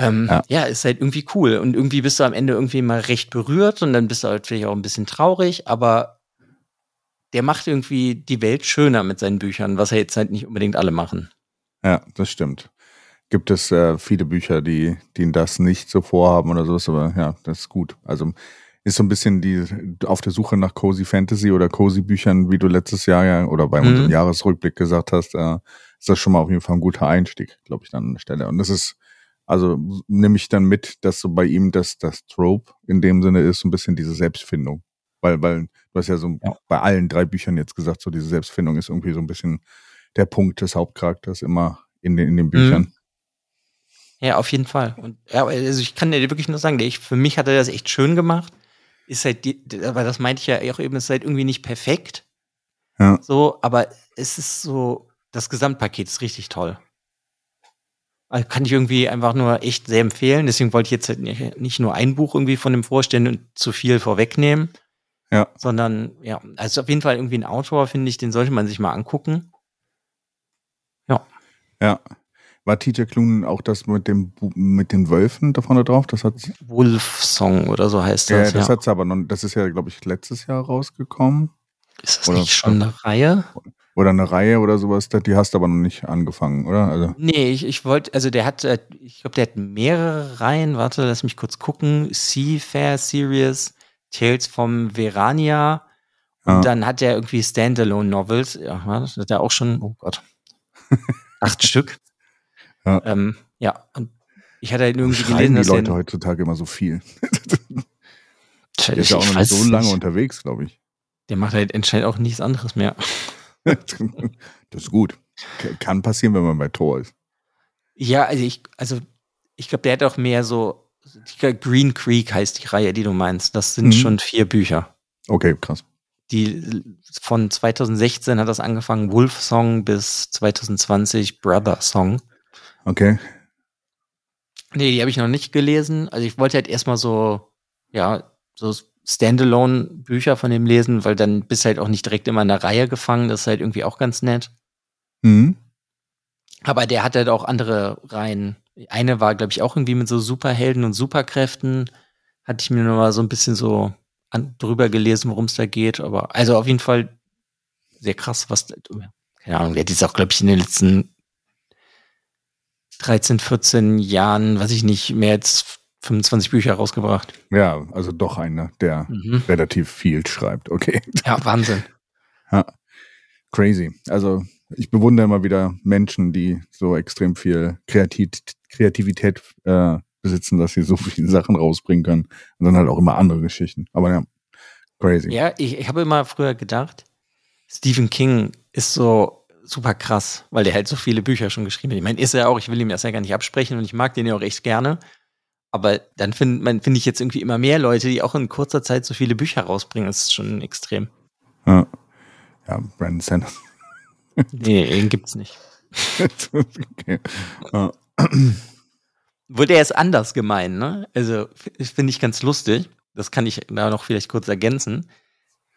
ähm, Ja. ja. ist halt irgendwie cool. Und irgendwie bist du am Ende irgendwie mal recht berührt und dann bist du halt vielleicht auch ein bisschen traurig, aber der macht irgendwie die Welt schöner mit seinen Büchern, was ja jetzt halt nicht unbedingt alle machen. Ja, das stimmt. Gibt es äh, viele Bücher, die, die das nicht so vorhaben oder sowas, aber ja, das ist gut. Also ist so ein bisschen die auf der Suche nach Cozy Fantasy oder Cozy Büchern, wie du letztes Jahr ja oder bei Mhm. unserem Jahresrückblick gesagt hast, äh, ist das schon mal auf jeden Fall ein guter Einstieg, glaube ich, dann an der Stelle. Und das ist, also nehme ich dann mit, dass so bei ihm das, das Trope in dem Sinne ist, so ein bisschen diese Selbstfindung. Weil, weil du hast ja so Ja. bei allen drei Büchern jetzt gesagt, so diese Selbstfindung ist irgendwie so ein bisschen der Punkt des Hauptcharakters immer in den, in den Büchern. Ja, auf jeden Fall. Und ja, also ich kann dir wirklich nur sagen, ich, für mich hat er das echt schön gemacht. Ist halt, die, aber das meinte ich ja auch eben, ist halt irgendwie nicht perfekt. Ja. So, aber es ist so, das Gesamtpaket ist richtig toll. Also kann ich irgendwie einfach nur echt sehr empfehlen. Deswegen wollte ich jetzt halt nicht, nur ein Buch irgendwie von dem vorstellen und zu viel vorwegnehmen. Ja. Sondern, ja, also auf jeden Fall irgendwie ein Autor, finde ich, den sollte man sich mal angucken. Ja. War TJ Klune auch das mit dem mit den Wölfen da vorne drauf? Das hat Wolf Song oder so heißt ja, das. das Ja, hat's aber noch, das ist ja, glaube ich, letztes Jahr rausgekommen. Ist das oder- nicht schon eine Reihe? Oder eine Reihe oder sowas, die hast du aber noch nicht angefangen, oder? Also, Nee, ich, ich wollte, also der hat, äh, ich glaube, der hat mehrere Reihen. Warte, lass mich kurz gucken. Seafair Series, Tales vom Verania. Und Ja. dann hat er irgendwie Standalone-Novels. Ja, war das hat er auch schon, oh Gott, acht Stück. Ja. Ähm, ja, und ich hatte halt irgendwie schreiben gelesen, die dass Leute der, heutzutage immer so viel. Der ist ja auch noch nicht so lange nicht. unterwegs, glaube ich. Der macht halt anscheinend auch nichts anderes mehr. das ist gut. Kann passieren, wenn man bei Tor ist. Ja, also ich, also ich glaube, der hat auch mehr so, Green Creek heißt die Reihe, die du meinst. Das sind Mhm. schon vier Bücher. Okay, krass. Die von 2016 hat das angefangen, Wolf Song bis 2020 Brother Song. Okay. Nee, die habe ich noch nicht gelesen. Also ich wollte halt erstmal so, ja, so Standalone-Bücher von dem lesen, weil dann bist du halt auch nicht direkt immer in der Reihe gefangen. Das ist halt irgendwie auch ganz nett. Mhm. Aber der hat halt auch andere Reihen. Eine war, glaube ich, auch irgendwie mit so Superhelden und Superkräften. Hatte ich mir nur mal so ein bisschen so an, drüber gelesen, worum es da geht. Aber also auf jeden Fall sehr krass, was, keine Ahnung, der hat jetzt auch, glaube ich, in den letzten 13, 14 Jahren, weiß ich nicht, mehr als 25 Bücher rausgebracht. Ja, also doch einer, der Mhm. relativ viel schreibt. Okay. Ja, Wahnsinn. Crazy. Also ich bewundere immer wieder Menschen, die so extrem viel Kreativ Kreativität äh, besitzen, dass sie so viele Sachen rausbringen können. Und dann halt auch immer andere Geschichten. Aber ja, crazy. Ja, ich, ich habe immer früher gedacht, Stephen King ist so super krass, weil der halt so viele Bücher schon geschrieben hat. Ich meine, ist er auch, ich will ihm das ja gar nicht absprechen und ich mag den ja auch echt gerne. Aber dann finde find ich jetzt irgendwie immer mehr Leute, die auch in kurzer Zeit so viele Bücher rausbringen. Das ist schon extrem. Ja, ja Brandon Sanders. Nee, den gibt's nicht. okay. Ja. Wo der ist anders gemeint, ne? Also, finde ich ganz lustig. Das kann ich da noch vielleicht kurz ergänzen.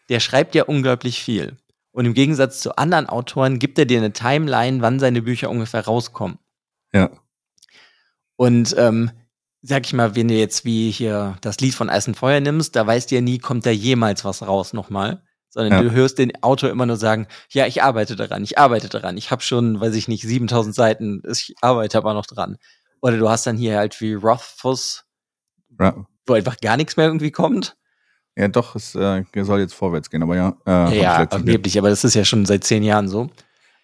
Der schreibt ja unglaublich viel. Und im Gegensatz zu anderen Autoren gibt er dir eine Timeline, wann seine Bücher ungefähr rauskommen. ja. Und ähm, sag ich mal, wenn du jetzt wie hier das Lied von Eis und Feuer nimmst, da weißt du ja nie, kommt da jemals was raus nochmal. Sondern Ja. du hörst den Autor immer nur sagen, ja, ich arbeite daran, ich arbeite daran. Ich habe schon, weiß ich nicht, 7000 Seiten, ich arbeite aber noch dran. Oder du hast dann hier halt wie Rothfuss, ja. wo einfach gar nichts mehr irgendwie kommt. Ja, doch, es äh, soll jetzt vorwärts gehen, aber ja. Äh, ja, angeblich, aber das ist ja schon seit zehn Jahren so.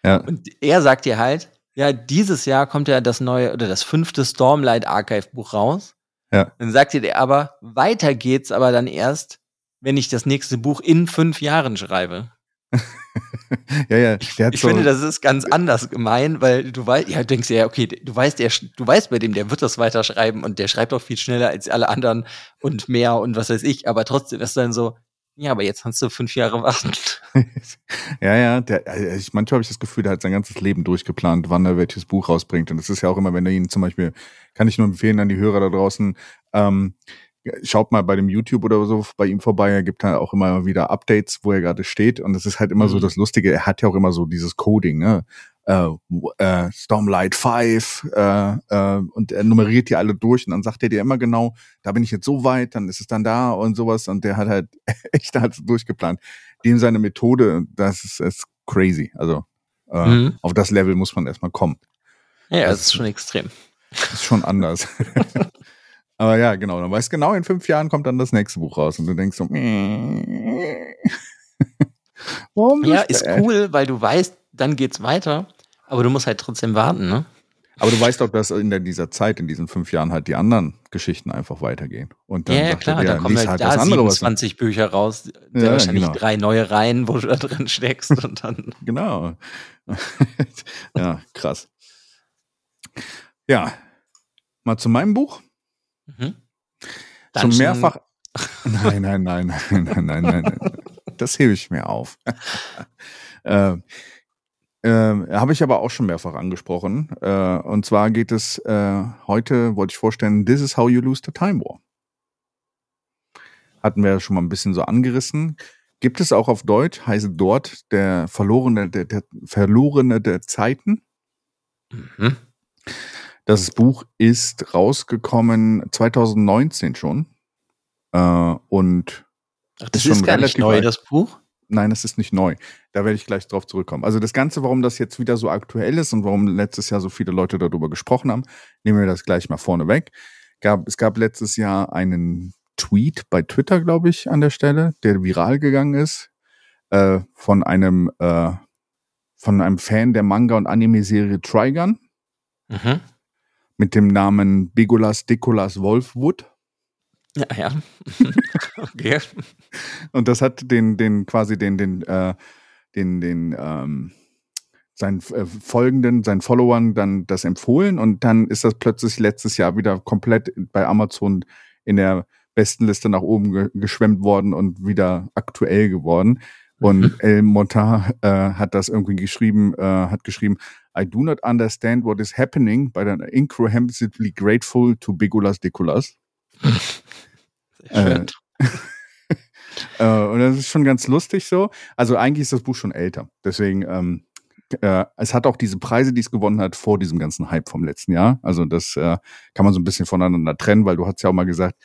Ja. Und er sagt dir halt, ja, dieses Jahr kommt ja das neue oder das fünfte Stormlight Archive Buch raus. Ja. Dann sagt dir der aber, weiter geht's aber dann erst, wenn ich das nächste Buch in fünf Jahren schreibe. ja, ja. Ich so, finde, das ist ganz anders gemein, weil du weißt, ja, denkst ja, okay, du weißt, der, du weißt bei dem, der wird das weiterschreiben und der schreibt auch viel schneller als alle anderen und mehr und was weiß ich, aber trotzdem ist dann so, ja, aber jetzt kannst du fünf Jahre warten. ja, ja, der, äh, ich, manchmal habe ich das Gefühl, der hat sein ganzes Leben durchgeplant, wann er welches Buch rausbringt. Und das ist ja auch immer, wenn er ihn zum Beispiel, kann ich nur empfehlen an die Hörer da draußen, ähm, schaut mal bei dem YouTube oder so bei ihm vorbei. Er gibt halt auch immer wieder Updates, wo er gerade steht. Und das ist halt immer so Mhm. das Lustige. Er hat ja auch immer so dieses Coding, ne? Äh, äh, Stormlight 5 äh, äh, und er nummeriert die alle durch und dann sagt er dir immer genau, da bin ich jetzt so weit, dann ist es dann da und sowas und der hat halt echt halt durchgeplant. Dem seine Methode, das ist, ist crazy. Also äh, Mhm. auf das Level muss man erstmal kommen. Ja, Das das ist schon extrem. Das ist schon anders. Aber ja, genau. Dann weißt du genau, in fünf Jahren kommt dann das nächste Buch raus und du denkst so, warum Ja, ist cool, weil du weißt, dann geht's weiter, aber du musst halt trotzdem warten, ne? Aber du weißt auch, dass in der, dieser Zeit, in diesen fünf Jahren halt die anderen Geschichten einfach weitergehen. Und dann Ja, ja, klar, da kommen halt, halt da andere, was 27 Bücher raus, sehr Ja, wahrscheinlich genau. drei neue Reihen, wo du da drin steckst und dann. Genau. ja, krass. Ja. Mal zu meinem Buch. Mhm. Dungeon- mehrfach. Nein, nein, nein, nein, nein, nein, nein, nein. Das hebe ich mir auf. ähm, ähm, Habe ich aber auch schon mehrfach angesprochen. Äh, und zwar geht es äh, heute, wollte ich vorstellen, This is how you lose the time war. Hatten wir schon mal ein bisschen so angerissen. Gibt es auch auf Deutsch, heißt dort der Verlorene der, der Verlorene der Zeiten. Mhm. Das Buch ist rausgekommen 2019 schon. Äh, und Ach, das ist, ist gar nicht neu, alt. das Buch? Nein, das ist nicht neu. Da werde ich gleich drauf zurückkommen. Also das Ganze, warum das jetzt wieder so aktuell ist und warum letztes Jahr so viele Leute darüber gesprochen haben, nehmen wir das gleich mal vorne weg. Gab, es gab letztes Jahr einen Tweet bei Twitter, glaube ich, an der Stelle, der viral gegangen ist, äh, von einem äh, von einem Fan der Manga- und Anime-Serie Trigun mhm. mit dem Namen Bigolas Dikolas Wolfwood. Ja, ja. okay. Und das hat den, den quasi den, den, äh, den, den, ähm, seinen äh, Folgenden, seinen Followern dann das empfohlen und dann ist das plötzlich letztes Jahr wieder komplett bei Amazon in der besten Liste nach oben ge geschwemmt worden und wieder aktuell geworden. Und mhm. El Montar äh, hat das irgendwie geschrieben, äh, hat geschrieben, I do not understand what is happening, but I'm incomprehensibly grateful to Bigolas Dikolas. Äh, äh, und das ist schon ganz lustig so. Also eigentlich ist das Buch schon älter. Deswegen, ähm, äh, es hat auch diese Preise, die es gewonnen hat, vor diesem ganzen Hype vom letzten Jahr. Also das äh, kann man so ein bisschen voneinander trennen, weil du hast ja auch mal gesagt,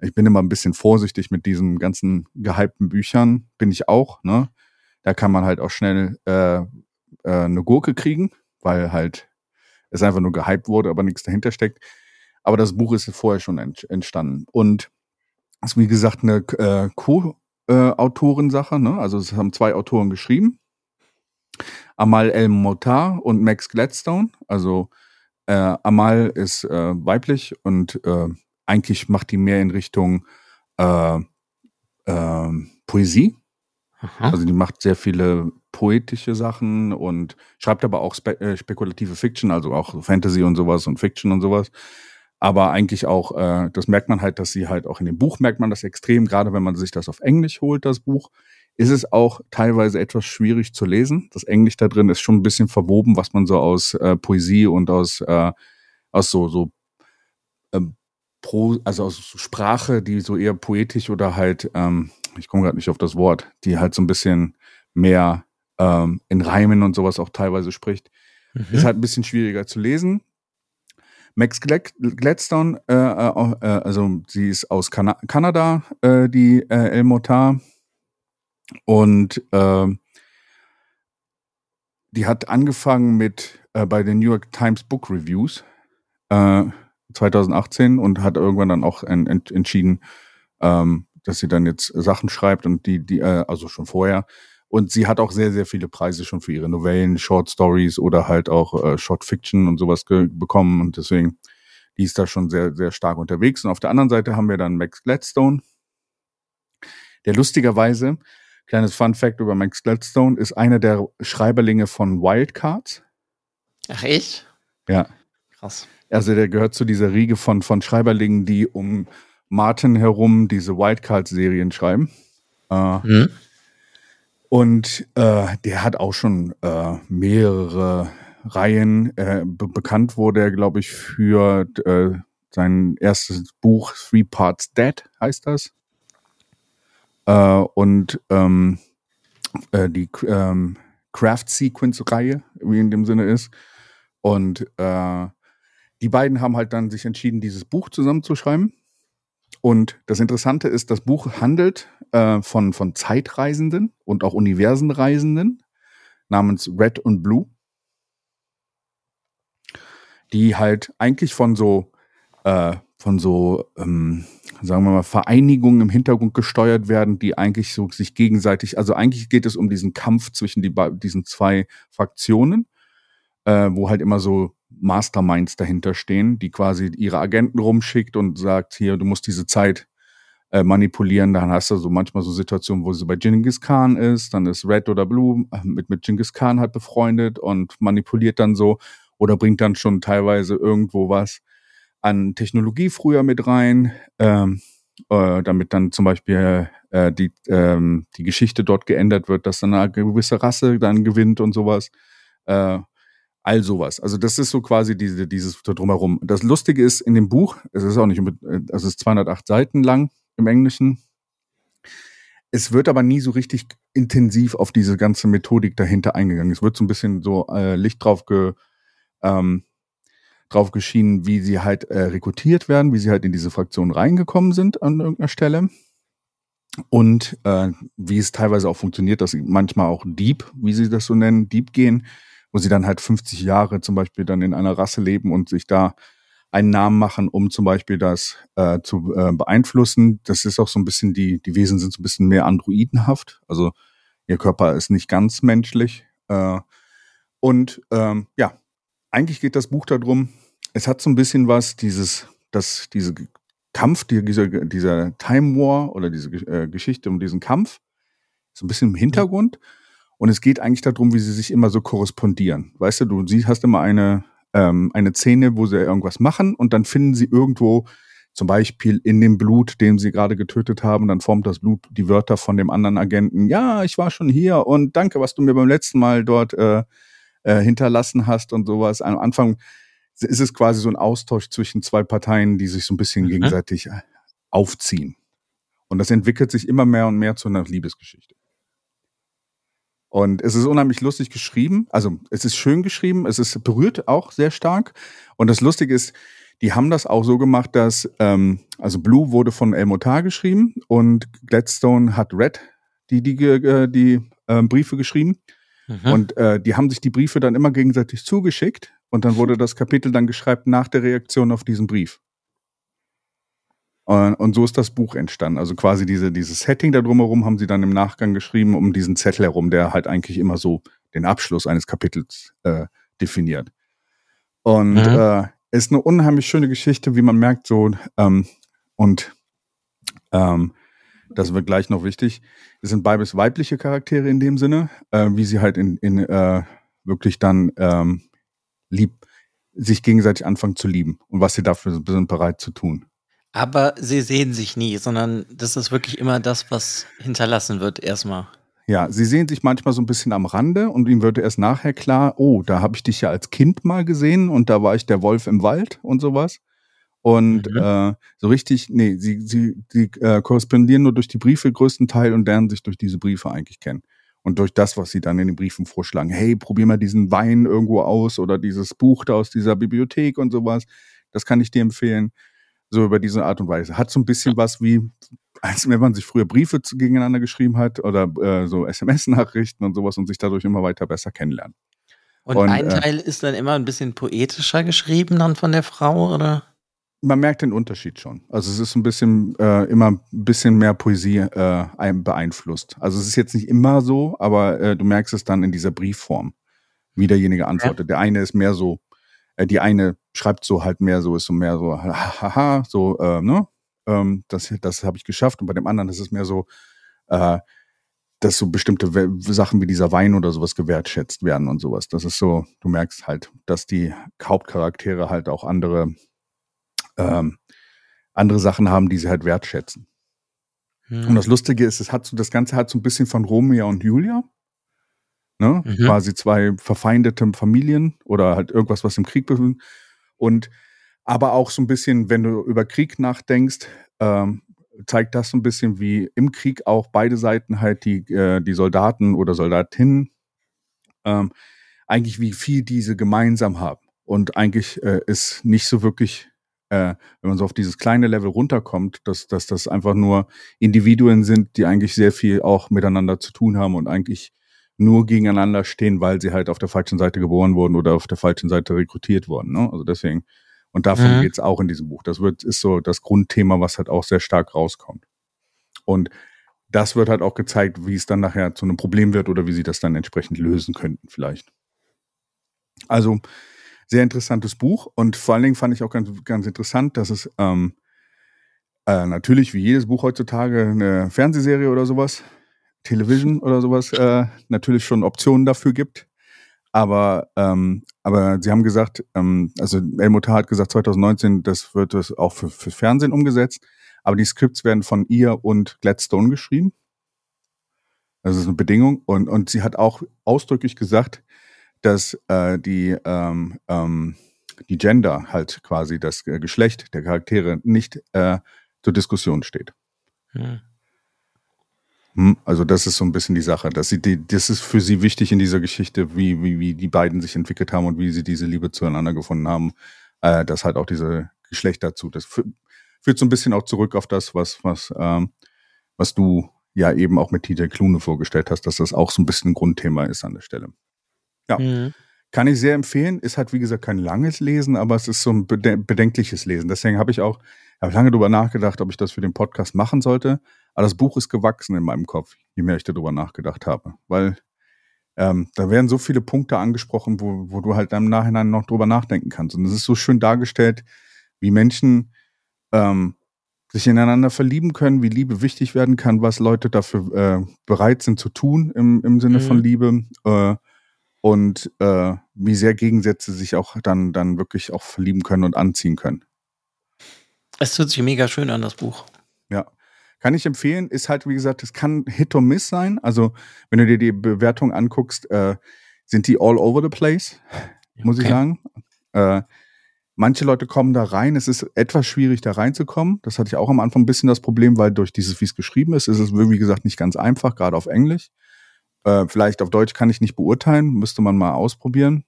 ich bin immer ein bisschen vorsichtig mit diesen ganzen gehypten Büchern. Bin ich auch, ne? Da kann man halt auch schnell äh, äh, eine Gurke kriegen, weil halt es einfach nur gehypt wurde, aber nichts dahinter steckt. Aber das Buch ist vorher schon ent entstanden. Und ist wie gesagt eine äh, Co-Autorensache, ne? Also es haben zwei Autoren geschrieben. Amal El Motar und Max Gladstone. Also äh, Amal ist äh, weiblich und äh, eigentlich macht die mehr in Richtung äh, äh, Poesie. Aha. Also die macht sehr viele poetische Sachen und schreibt aber auch spe äh, spekulative Fiction, also auch Fantasy und sowas und Fiction und sowas. Aber eigentlich auch, äh, das merkt man halt, dass sie halt auch in dem Buch merkt man das extrem, gerade wenn man sich das auf Englisch holt, das Buch, ist es auch teilweise etwas schwierig zu lesen. Das Englisch da drin ist schon ein bisschen verwoben, was man so aus äh, Poesie und aus, äh, aus so, so ähm, Pro, also aus Sprache, die so eher poetisch oder halt, ähm, ich komme gerade nicht auf das Wort, die halt so ein bisschen mehr ähm, in Reimen und sowas auch teilweise spricht. Mhm. Ist halt ein bisschen schwieriger zu lesen. Max Gladstone, äh, äh, äh, also sie ist aus Kana Kanada, äh, die äh, El Motar. Und äh, die hat angefangen mit äh, bei den New York Times Book Reviews. Äh, 2018 und hat irgendwann dann auch en, en, entschieden, ähm, dass sie dann jetzt Sachen schreibt und die, die, äh, also schon vorher. Und sie hat auch sehr, sehr viele Preise schon für ihre Novellen, Short Stories oder halt auch äh, Short Fiction und sowas bekommen. Und deswegen, die ist da schon sehr, sehr stark unterwegs. Und auf der anderen Seite haben wir dann Max Gladstone, der lustigerweise, kleines Fun Fact über Max Gladstone, ist einer der Schreiberlinge von Wildcards. Ach, ich? Ja. Krass. Also der gehört zu dieser Riege von, von Schreiberlingen, die um Martin herum diese Wildcard-Serien schreiben. Äh, mhm. Und äh, der hat auch schon äh, mehrere Reihen. Äh, be bekannt wurde er, glaube ich, für äh, sein erstes Buch Three Parts Dead, heißt das. Äh, und ähm, äh, die ähm, Craft Sequence-Reihe, wie in dem Sinne ist. Und äh, die beiden haben halt dann sich entschieden, dieses Buch zusammenzuschreiben. Und das Interessante ist, das Buch handelt äh, von, von Zeitreisenden und auch Universenreisenden namens Red und Blue, die halt eigentlich von so, äh, von so, ähm, sagen wir mal, Vereinigungen im Hintergrund gesteuert werden, die eigentlich so sich gegenseitig, also eigentlich geht es um diesen Kampf zwischen die, diesen zwei Fraktionen, äh, wo halt immer so Masterminds dahinter stehen, die quasi ihre Agenten rumschickt und sagt, hier, du musst diese Zeit äh, manipulieren. Dann hast du so manchmal so Situationen, wo sie bei Genghis Khan ist, dann ist Red oder Blue äh, mit, mit Genghis Khan halt befreundet und manipuliert dann so oder bringt dann schon teilweise irgendwo was an Technologie früher mit rein, ähm, äh, damit dann zum Beispiel äh, die, ähm, die Geschichte dort geändert wird, dass dann eine gewisse Rasse dann gewinnt und sowas. Äh, all sowas. Also das ist so quasi diese, dieses drumherum. Das Lustige ist in dem Buch, es ist auch nicht, also es ist 208 Seiten lang im Englischen. Es wird aber nie so richtig intensiv auf diese ganze Methodik dahinter eingegangen. Es wird so ein bisschen so äh, Licht drauf ge, ähm, drauf geschienen, wie sie halt äh, rekrutiert werden, wie sie halt in diese Fraktion reingekommen sind an irgendeiner Stelle. Und äh, wie es teilweise auch funktioniert, dass sie manchmal auch Dieb, wie sie das so nennen, Dieb gehen, wo sie dann halt 50 Jahre zum Beispiel dann in einer Rasse leben und sich da einen Namen machen, um zum Beispiel das äh, zu äh, beeinflussen. Das ist auch so ein bisschen, die, die Wesen sind so ein bisschen mehr androidenhaft. Also ihr Körper ist nicht ganz menschlich. Äh, und ähm, ja, eigentlich geht das Buch darum, es hat so ein bisschen was, dieses, das, diese Kampf, die, dieser, dieser Time War oder diese äh, Geschichte um diesen Kampf, so ein bisschen im Hintergrund. Und es geht eigentlich darum, wie sie sich immer so korrespondieren. Weißt du, du siehst, hast immer eine, ähm, eine Szene, wo sie irgendwas machen und dann finden sie irgendwo zum Beispiel in dem Blut, den sie gerade getötet haben, dann formt das Blut die Wörter von dem anderen Agenten. Ja, ich war schon hier und danke, was du mir beim letzten Mal dort äh, äh, hinterlassen hast und sowas. Am Anfang ist es quasi so ein Austausch zwischen zwei Parteien, die sich so ein bisschen mhm. gegenseitig aufziehen. Und das entwickelt sich immer mehr und mehr zu einer Liebesgeschichte. Und es ist unheimlich lustig geschrieben. Also es ist schön geschrieben, es ist berührt auch sehr stark. Und das Lustige ist, die haben das auch so gemacht, dass, ähm, also Blue wurde von El Motar geschrieben und Gladstone hat Red die, die, äh, die äh, Briefe geschrieben. Mhm. Und äh, die haben sich die Briefe dann immer gegenseitig zugeschickt und dann wurde das Kapitel dann geschrieben nach der Reaktion auf diesen Brief. Und, und so ist das Buch entstanden. Also quasi diese, dieses Setting da drumherum haben sie dann im Nachgang geschrieben, um diesen Zettel herum, der halt eigentlich immer so den Abschluss eines Kapitels äh, definiert. Und mhm. äh, ist eine unheimlich schöne Geschichte, wie man merkt, so ähm, und ähm, das wird gleich noch wichtig. Es sind beides weibliche Charaktere in dem Sinne, äh, wie sie halt in, in äh, wirklich dann ähm, lieb, sich gegenseitig anfangen zu lieben und was sie dafür sind bereit zu tun. Aber sie sehen sich nie, sondern das ist wirklich immer das, was hinterlassen wird erstmal. Ja, sie sehen sich manchmal so ein bisschen am Rande und ihm wird erst nachher klar, oh, da habe ich dich ja als Kind mal gesehen und da war ich der Wolf im Wald und sowas. Und mhm. äh, so richtig, nee, sie, sie, sie äh, korrespondieren nur durch die Briefe größtenteils und lernen sich durch diese Briefe eigentlich kennen. Und durch das, was sie dann in den Briefen vorschlagen, hey, probier mal diesen Wein irgendwo aus oder dieses Buch da aus dieser Bibliothek und sowas, das kann ich dir empfehlen so über diese Art und Weise. Hat so ein bisschen was wie, als wenn man sich früher Briefe gegeneinander geschrieben hat oder äh, so SMS-Nachrichten und sowas und sich dadurch immer weiter besser kennenlernen. Und, und ein äh, Teil ist dann immer ein bisschen poetischer geschrieben dann von der Frau, oder? Man merkt den Unterschied schon. Also es ist ein bisschen äh, immer ein bisschen mehr Poesie äh, beeinflusst. Also es ist jetzt nicht immer so, aber äh, du merkst es dann in dieser Briefform, wie derjenige antwortet. Ja. Der eine ist mehr so die eine schreibt so halt mehr so, ist so mehr so, haha, so, äh, ne? Ähm, das das habe ich geschafft. Und bei dem anderen ist es mehr so, äh, dass so bestimmte Sachen wie dieser Wein oder sowas gewertschätzt werden und sowas. Das ist so, du merkst halt, dass die Hauptcharaktere halt auch andere, ähm, andere Sachen haben, die sie halt wertschätzen. Hm. Und das Lustige ist, es hat so, das Ganze hat so ein bisschen von Romeo und Julia. Ne? Mhm. Quasi zwei verfeindete Familien oder halt irgendwas, was im Krieg befindet. Und aber auch so ein bisschen, wenn du über Krieg nachdenkst, ähm, zeigt das so ein bisschen, wie im Krieg auch beide Seiten halt die, äh, die Soldaten oder Soldatinnen ähm, eigentlich wie viel diese gemeinsam haben. Und eigentlich äh, ist nicht so wirklich, äh, wenn man so auf dieses kleine Level runterkommt, dass, dass das einfach nur Individuen sind, die eigentlich sehr viel auch miteinander zu tun haben und eigentlich nur gegeneinander stehen, weil sie halt auf der falschen Seite geboren wurden oder auf der falschen Seite rekrutiert wurden. Ne? Also deswegen, und davon mhm. geht's auch in diesem Buch. Das wird, ist so das Grundthema, was halt auch sehr stark rauskommt. Und das wird halt auch gezeigt, wie es dann nachher zu einem Problem wird oder wie sie das dann entsprechend lösen könnten, vielleicht. Also, sehr interessantes Buch und vor allen Dingen fand ich auch ganz, ganz interessant, dass es ähm, äh, natürlich wie jedes Buch heutzutage eine Fernsehserie oder sowas Television oder sowas äh, natürlich schon Optionen dafür gibt. Aber, ähm, aber sie haben gesagt, ähm, also Elmotar hat gesagt, 2019, das wird das auch für, für Fernsehen umgesetzt. Aber die Skripts werden von ihr und Gladstone geschrieben. Das ist eine Bedingung. Und, und sie hat auch ausdrücklich gesagt, dass äh, die, ähm, ähm, die Gender halt quasi das Geschlecht der Charaktere nicht äh, zur Diskussion steht. Hm. Hm, also das ist so ein bisschen die Sache. Dass sie die, das ist für sie wichtig in dieser Geschichte, wie, wie, wie die beiden sich entwickelt haben und wie sie diese Liebe zueinander gefunden haben. Äh, das halt auch diese Geschlechter dazu. Das führt so ein bisschen auch zurück auf das, was, was, ähm, was du ja eben auch mit TJ Klune vorgestellt hast, dass das auch so ein bisschen ein Grundthema ist an der Stelle. Ja. Mhm. Kann ich sehr empfehlen. Ist halt, wie gesagt, kein langes Lesen, aber es ist so ein bedenkliches Lesen. Deswegen habe ich auch hab lange darüber nachgedacht, ob ich das für den Podcast machen sollte. Aber das Buch ist gewachsen in meinem Kopf, je mehr ich darüber nachgedacht habe. Weil ähm, da werden so viele Punkte angesprochen, wo, wo du halt im Nachhinein noch drüber nachdenken kannst. Und es ist so schön dargestellt, wie Menschen ähm, sich ineinander verlieben können, wie Liebe wichtig werden kann, was Leute dafür äh, bereit sind zu tun im, im Sinne mhm. von Liebe. Äh, und äh, wie sehr Gegensätze sich auch dann, dann wirklich auch verlieben können und anziehen können. Es hört sich mega schön an, das Buch. Kann ich empfehlen, ist halt, wie gesagt, es kann Hit or Miss sein. Also, wenn du dir die Bewertung anguckst, äh, sind die all over the place, muss okay. ich sagen. Äh, manche Leute kommen da rein, es ist etwas schwierig, da reinzukommen. Das hatte ich auch am Anfang ein bisschen das Problem, weil durch dieses, wie es geschrieben ist, ist es, wie gesagt, nicht ganz einfach, gerade auf Englisch. Äh, vielleicht auf Deutsch kann ich nicht beurteilen, müsste man mal ausprobieren.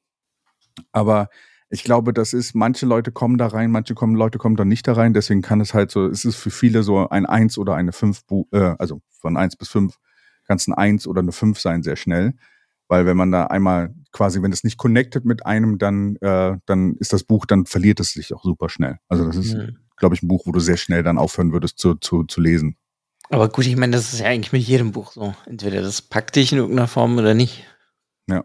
Aber ich glaube, das ist, manche Leute kommen da rein, manche kommen, Leute kommen da nicht da rein, deswegen kann es halt so, es ist für viele so ein Eins oder eine Fünf, äh, also von eins bis fünf kann es ein Eins oder eine Fünf sein, sehr schnell. Weil wenn man da einmal quasi, wenn es nicht connected mit einem, dann, äh, dann ist das Buch, dann verliert es sich auch super schnell. Also das ist, mhm. glaube ich, ein Buch, wo du sehr schnell dann aufhören würdest zu, zu, zu lesen. Aber gut, ich meine, das ist ja eigentlich mit jedem Buch so. Entweder das packt dich in irgendeiner Form oder nicht. Ja.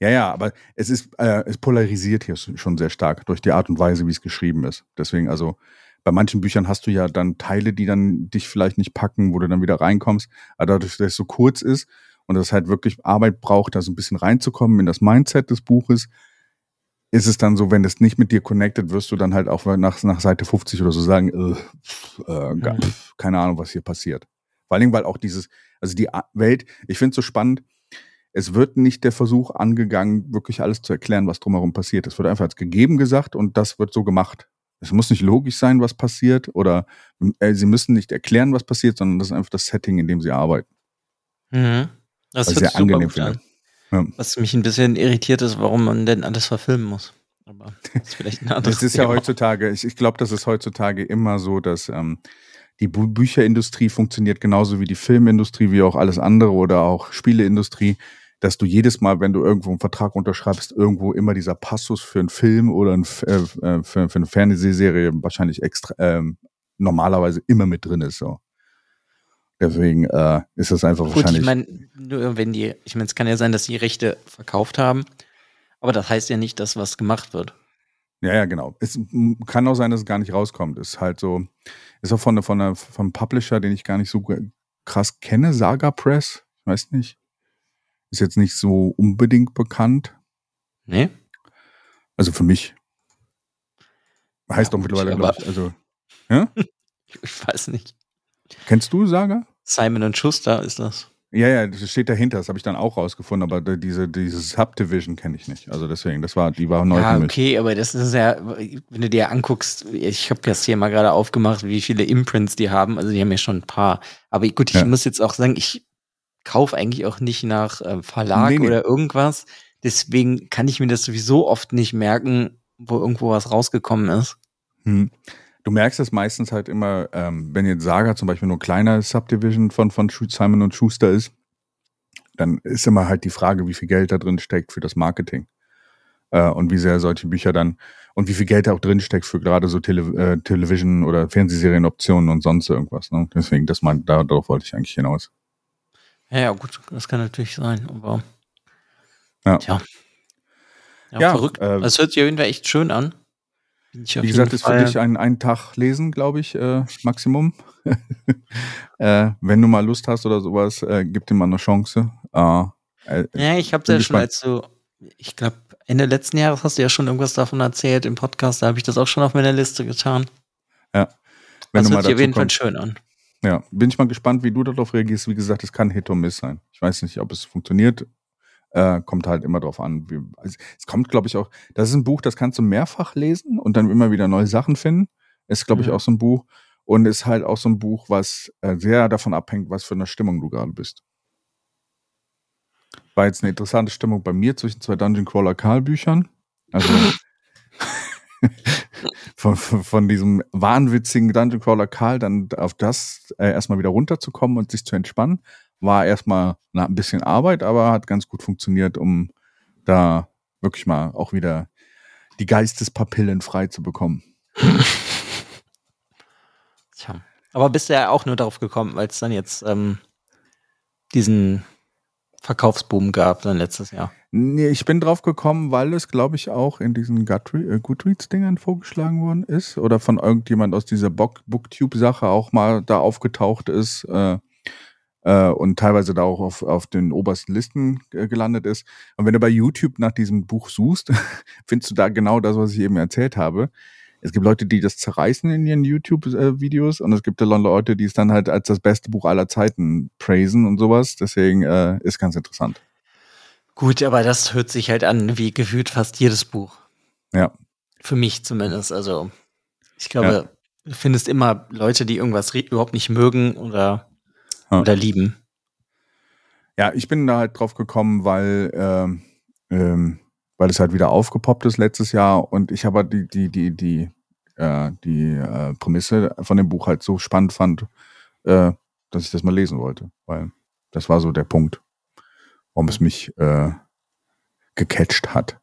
Ja, ja, aber es ist, äh, es polarisiert hier schon sehr stark durch die Art und Weise, wie es geschrieben ist. Deswegen, also bei manchen Büchern hast du ja dann Teile, die dann dich vielleicht nicht packen, wo du dann wieder reinkommst. Aber dadurch, dass es so kurz ist und es halt wirklich Arbeit braucht, da so ein bisschen reinzukommen in das Mindset des Buches, ist es dann so, wenn es nicht mit dir connected, wirst du dann halt auch nach, nach Seite 50 oder so sagen, äh, äh, mhm. keine Ahnung, was hier passiert. Vor allem, weil auch dieses, also die Welt, ich finde es so spannend, es wird nicht der Versuch angegangen, wirklich alles zu erklären, was drumherum passiert. Es wird einfach als gegeben gesagt und das wird so gemacht. Es muss nicht logisch sein, was passiert oder äh, sie müssen nicht erklären, was passiert, sondern das ist einfach das Setting, in dem sie arbeiten. Mhm. Das ist sehr angenehm finde. Ja. Was mich ein bisschen irritiert ist, warum man denn alles verfilmen muss. Aber das ist vielleicht ein anderes Das ist Thema. ja heutzutage, ich, ich glaube, das ist heutzutage immer so, dass ähm, die Bü Bücherindustrie funktioniert genauso wie die Filmindustrie, wie auch alles andere oder auch Spieleindustrie, dass du jedes Mal, wenn du irgendwo einen Vertrag unterschreibst, irgendwo immer dieser Passus für einen Film oder ein, äh, äh, für, für, eine Fernsehserie wahrscheinlich extra äh, normalerweise immer mit drin ist. So. Deswegen äh, ist das einfach Gut, wahrscheinlich. Ich meine, nur wenn die, ich meine, es kann ja sein, dass die Rechte verkauft haben, aber das heißt ja nicht, dass was gemacht wird. Ja, ja, genau. Es kann auch sein, dass es gar nicht rauskommt. Ist halt so, ist auch von, von, einer, von einem Publisher, den ich gar nicht so krass kenne, Saga Press. Ich weiß nicht. Ist jetzt nicht so unbedingt bekannt. Nee. Also für mich. Heißt ja, doch mittlerweile, glaube ich. Also, ja? ich weiß nicht. Kennst du Saga? Simon und Schuster ist das. Ja, ja, das steht dahinter, das habe ich dann auch rausgefunden, aber diese, diese Subdivision kenne ich nicht. Also deswegen, das war, die war neu ja, okay, aber das ist ja, wenn du dir anguckst, ich habe das hier mal gerade aufgemacht, wie viele Imprints die haben, also die haben ja schon ein paar. Aber gut, ich ja. muss jetzt auch sagen, ich kaufe eigentlich auch nicht nach äh, Verlag nee, nee. oder irgendwas. Deswegen kann ich mir das sowieso oft nicht merken, wo irgendwo was rausgekommen ist. Hm. Du merkst es meistens halt immer, ähm, wenn jetzt Saga zum Beispiel nur kleiner Subdivision von, von Simon und Schuster ist, dann ist immer halt die Frage, wie viel Geld da drin steckt für das Marketing. Äh, und wie sehr solche Bücher dann und wie viel Geld da auch drin steckt für gerade so Tele äh, Television- oder Fernsehserienoptionen und sonst irgendwas. Ne? Deswegen, das mein, darauf wollte ich eigentlich hinaus. Ja, ja, gut, das kann natürlich sein, aber ja. Tja. Ja, ja verrückt. Äh, das hört sich auf jeden Fall echt schön an. Wie gesagt, ist für dich ein, ein Tag lesen, glaube ich, äh, Maximum. äh, wenn du mal Lust hast oder sowas, äh, gib dir mal eine Chance. Äh, äh ja, ich habe ja schon als so, ich glaube, Ende letzten Jahres hast du ja schon irgendwas davon erzählt im Podcast, da habe ich das auch schon auf meiner Liste getan. Ja. Wenn das hört sich auf jeden Fall schön an. Ja, bin ich mal gespannt, wie du darauf reagierst. Wie gesagt, es kann Hit or Miss sein. Ich weiß nicht, ob es funktioniert äh, kommt halt immer drauf an. Wie, also es kommt, glaube ich, auch, das ist ein Buch, das kannst du mehrfach lesen und dann immer wieder neue Sachen finden. Ist, glaube ich, auch so ein Buch. Und ist halt auch so ein Buch, was äh, sehr davon abhängt, was für eine Stimmung du gerade bist. War jetzt eine interessante Stimmung bei mir zwischen zwei Dungeon Crawler Karl Büchern. Also von, von diesem wahnwitzigen Dungeon Crawler Karl dann auf das äh, erstmal wieder runterzukommen und sich zu entspannen, war erstmal na, ein bisschen Arbeit, aber hat ganz gut funktioniert, um da wirklich mal auch wieder die Geistespapillen frei zu bekommen. Tja. Aber bist du ja auch nur darauf gekommen, weil es dann jetzt ähm, diesen Verkaufsboom gab dann letztes Jahr. Nee, ich bin drauf gekommen, weil es, glaube ich, auch in diesen äh, Goodreads-Dingern vorgeschlagen worden ist oder von irgendjemand aus dieser Booktube-Sache auch mal da aufgetaucht ist äh, äh, und teilweise da auch auf, auf den obersten Listen äh, gelandet ist. Und wenn du bei YouTube nach diesem Buch suchst, findest du da genau das, was ich eben erzählt habe es gibt Leute, die das zerreißen in ihren YouTube-Videos und es gibt dann Leute, die es dann halt als das beste Buch aller Zeiten praisen und sowas. Deswegen äh, ist ganz interessant. Gut, aber das hört sich halt an wie gefühlt fast jedes Buch. Ja. Für mich zumindest. Also ich glaube, ja. du findest immer Leute, die irgendwas überhaupt nicht mögen oder, ja. oder lieben. Ja, ich bin da halt drauf gekommen, weil ähm, ähm, weil es halt wieder aufgepoppt ist letztes Jahr und ich aber die, die, die, die, äh, die äh, Prämisse von dem Buch halt so spannend fand, äh, dass ich das mal lesen wollte. Weil das war so der Punkt, warum es mich äh, gecatcht hat.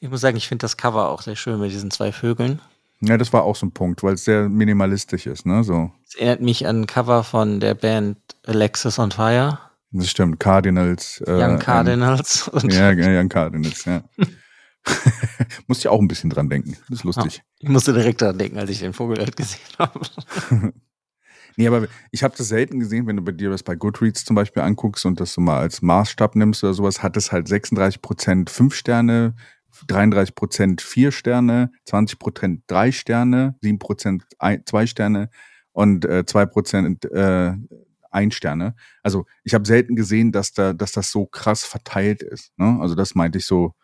Ich muss sagen, ich finde das Cover auch sehr schön mit diesen zwei Vögeln. Ja, das war auch so ein Punkt, weil es sehr minimalistisch ist, ne? So. Es erinnert mich an ein Cover von der Band Alexis on Fire. Das stimmt, Cardinals. Äh, Young Cardinals. Ähm, ja, Young Cardinals, ja. musste ich auch ein bisschen dran denken. Das ist lustig. Oh, ich musste direkt dran denken, als ich den Vogel halt gesehen habe. nee, aber ich habe das selten gesehen, wenn du bei dir das bei Goodreads zum Beispiel anguckst und das du mal als Maßstab nimmst oder sowas, hat es halt 36 Prozent 5 Sterne, 33 Prozent 4 Sterne, 20 Prozent 3 Sterne, 7 Prozent 2 Sterne und äh, 2 Prozent äh, ein Sterne. Also ich habe selten gesehen, dass da, dass das so krass verteilt ist. Ne? Also das meinte ich so,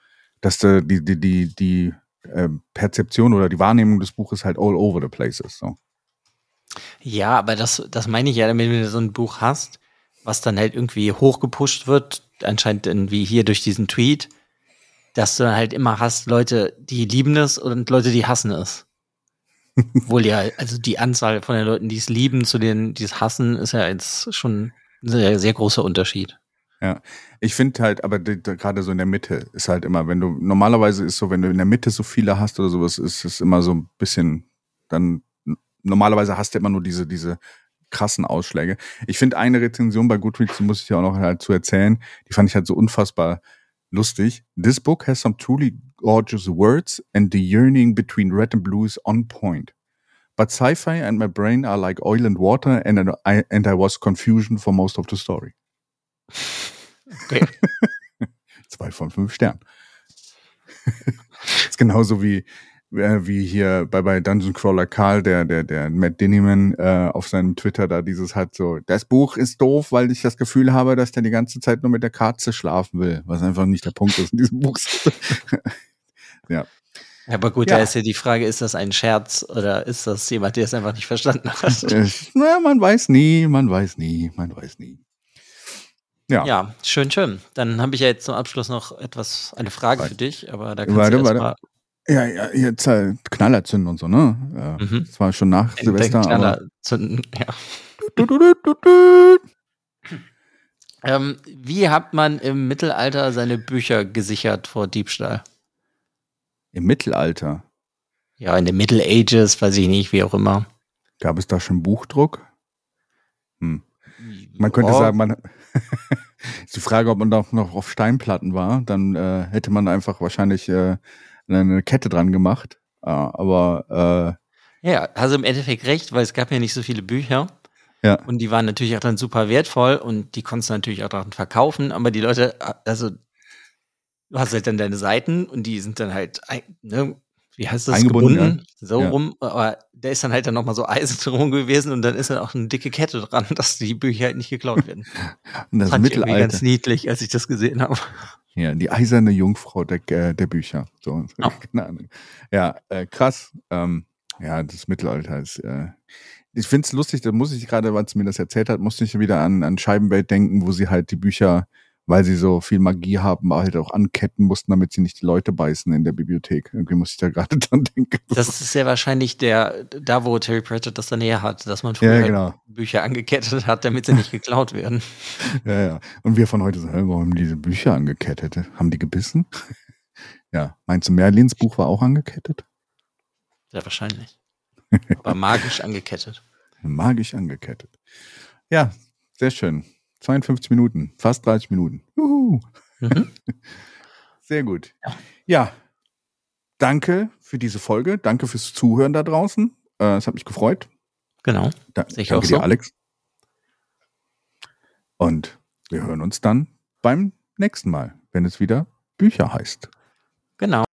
dass da die, die, die, die äh, Perzeption oder die Wahrnehmung des Buches halt all over the place ist. So. Ja, aber das, das meine ich ja, wenn du so ein Buch hast, was dann halt irgendwie hochgepusht wird, anscheinend irgendwie hier durch diesen Tweet, dass du dann halt immer hast Leute, die lieben es und Leute, die hassen es. Wohl ja, also die Anzahl von den Leuten, die es lieben, zu denen, die es hassen, ist ja jetzt schon ein sehr, sehr großer Unterschied. Ja, ich finde halt, aber gerade so in der Mitte ist halt immer, wenn du, normalerweise ist so, wenn du in der Mitte so viele hast oder sowas, ist es immer so ein bisschen, dann, normalerweise hast du immer nur diese, diese krassen Ausschläge. Ich finde eine Rezension bei Goodreads, die muss ich ja auch noch halt zu erzählen, die fand ich halt so unfassbar lustig. This book has some truly gorgeous words and the yearning between red and blue is on point. But sci-fi and my brain are like oil and water and I, and I was confusion for most of the story. Okay. Zwei von fünf Sternen. ist genauso wie, äh, wie hier bei, bei Dungeon Crawler Karl, der, der, der Matt Dinniman äh, auf seinem Twitter da dieses hat so, das Buch ist doof, weil ich das Gefühl habe, dass der die ganze Zeit nur mit der Katze schlafen will, was einfach nicht der Punkt ist in diesem Buch. ja. Aber gut, ja. da ist ja die Frage, ist das ein Scherz oder ist das jemand, der es einfach nicht verstanden hat? Na, man weiß nie, man weiß nie, man weiß nie. Ja. ja, schön, schön. Dann habe ich ja jetzt zum Abschluss noch etwas, eine Frage für dich, aber da kannst warte, du warte. Ja, ja, jetzt halt Knaller zünden und so, ne? Ja, mhm. Das war schon nach Den Silvester. Knaller zünden, ja. Du, du, du, ähm, wie hat man im Mittelalter seine Bücher gesichert vor Diebstahl? Im Mittelalter? Ja, in den Middle Ages, weiß ich nicht, wie auch immer. Gab es da schon Buchdruck? Man könnte oh. sagen, man ist die Frage, ob man da noch auf Steinplatten war, dann äh, hätte man einfach wahrscheinlich äh, eine Kette dran gemacht. Äh, aber äh, ja, also im Endeffekt recht, weil es gab ja nicht so viele Bücher. Ja. Und die waren natürlich auch dann super wertvoll und die konntest du natürlich auch dann verkaufen, aber die Leute, also du hast halt dann deine Seiten und die sind dann halt, ne, wie heißt das, Eingebunden, gebunden, ja. so ja. rum, aber der ist dann halt dann nochmal so Eisen drum gewesen und dann ist dann auch eine dicke Kette dran, dass die Bücher halt nicht geklaut werden. und das Fand Mittelalter. Ich ganz niedlich, als ich das gesehen habe. Ja, die eiserne Jungfrau der, äh, der Bücher. So, oh. keine Ahnung. Ja, äh, krass. Ähm, ja, das Mittelalter ist. Äh, ich finde es lustig, da muss ich gerade, als mir das erzählt hat, musste ich wieder an, an Scheibenwelt denken, wo sie halt die Bücher weil sie so viel Magie haben, halt auch anketten mussten, damit sie nicht die Leute beißen in der Bibliothek. Irgendwie muss ich da gerade dran denken. Das ist sehr wahrscheinlich der, da wo Terry Pratchett das dann her hat, dass man früher Ja, genau. Bücher angekettet hat, damit sie nicht geklaut werden. Ja, ja. Und wir von heute hä, warum haben die diese Bücher angekettet? Haben die gebissen? ja. Meinst du, Merlins Buch war auch angekettet? Sehr wahrscheinlich. Aber magisch angekettet. Magisch angekettet. Ja, sehr schön. 52 Minuten, fast 30 Minuten. Juhu. Mhm. Sehr gut. Ja. Danke für diese Folge. Danke fürs Zuhören da draußen. Äh, es hat mich gefreut. Genau. Da, ich danke auch dir, so. Alex. Und wir hören uns dann beim nächsten Mal, wenn es wieder Bücher heißt. Genau.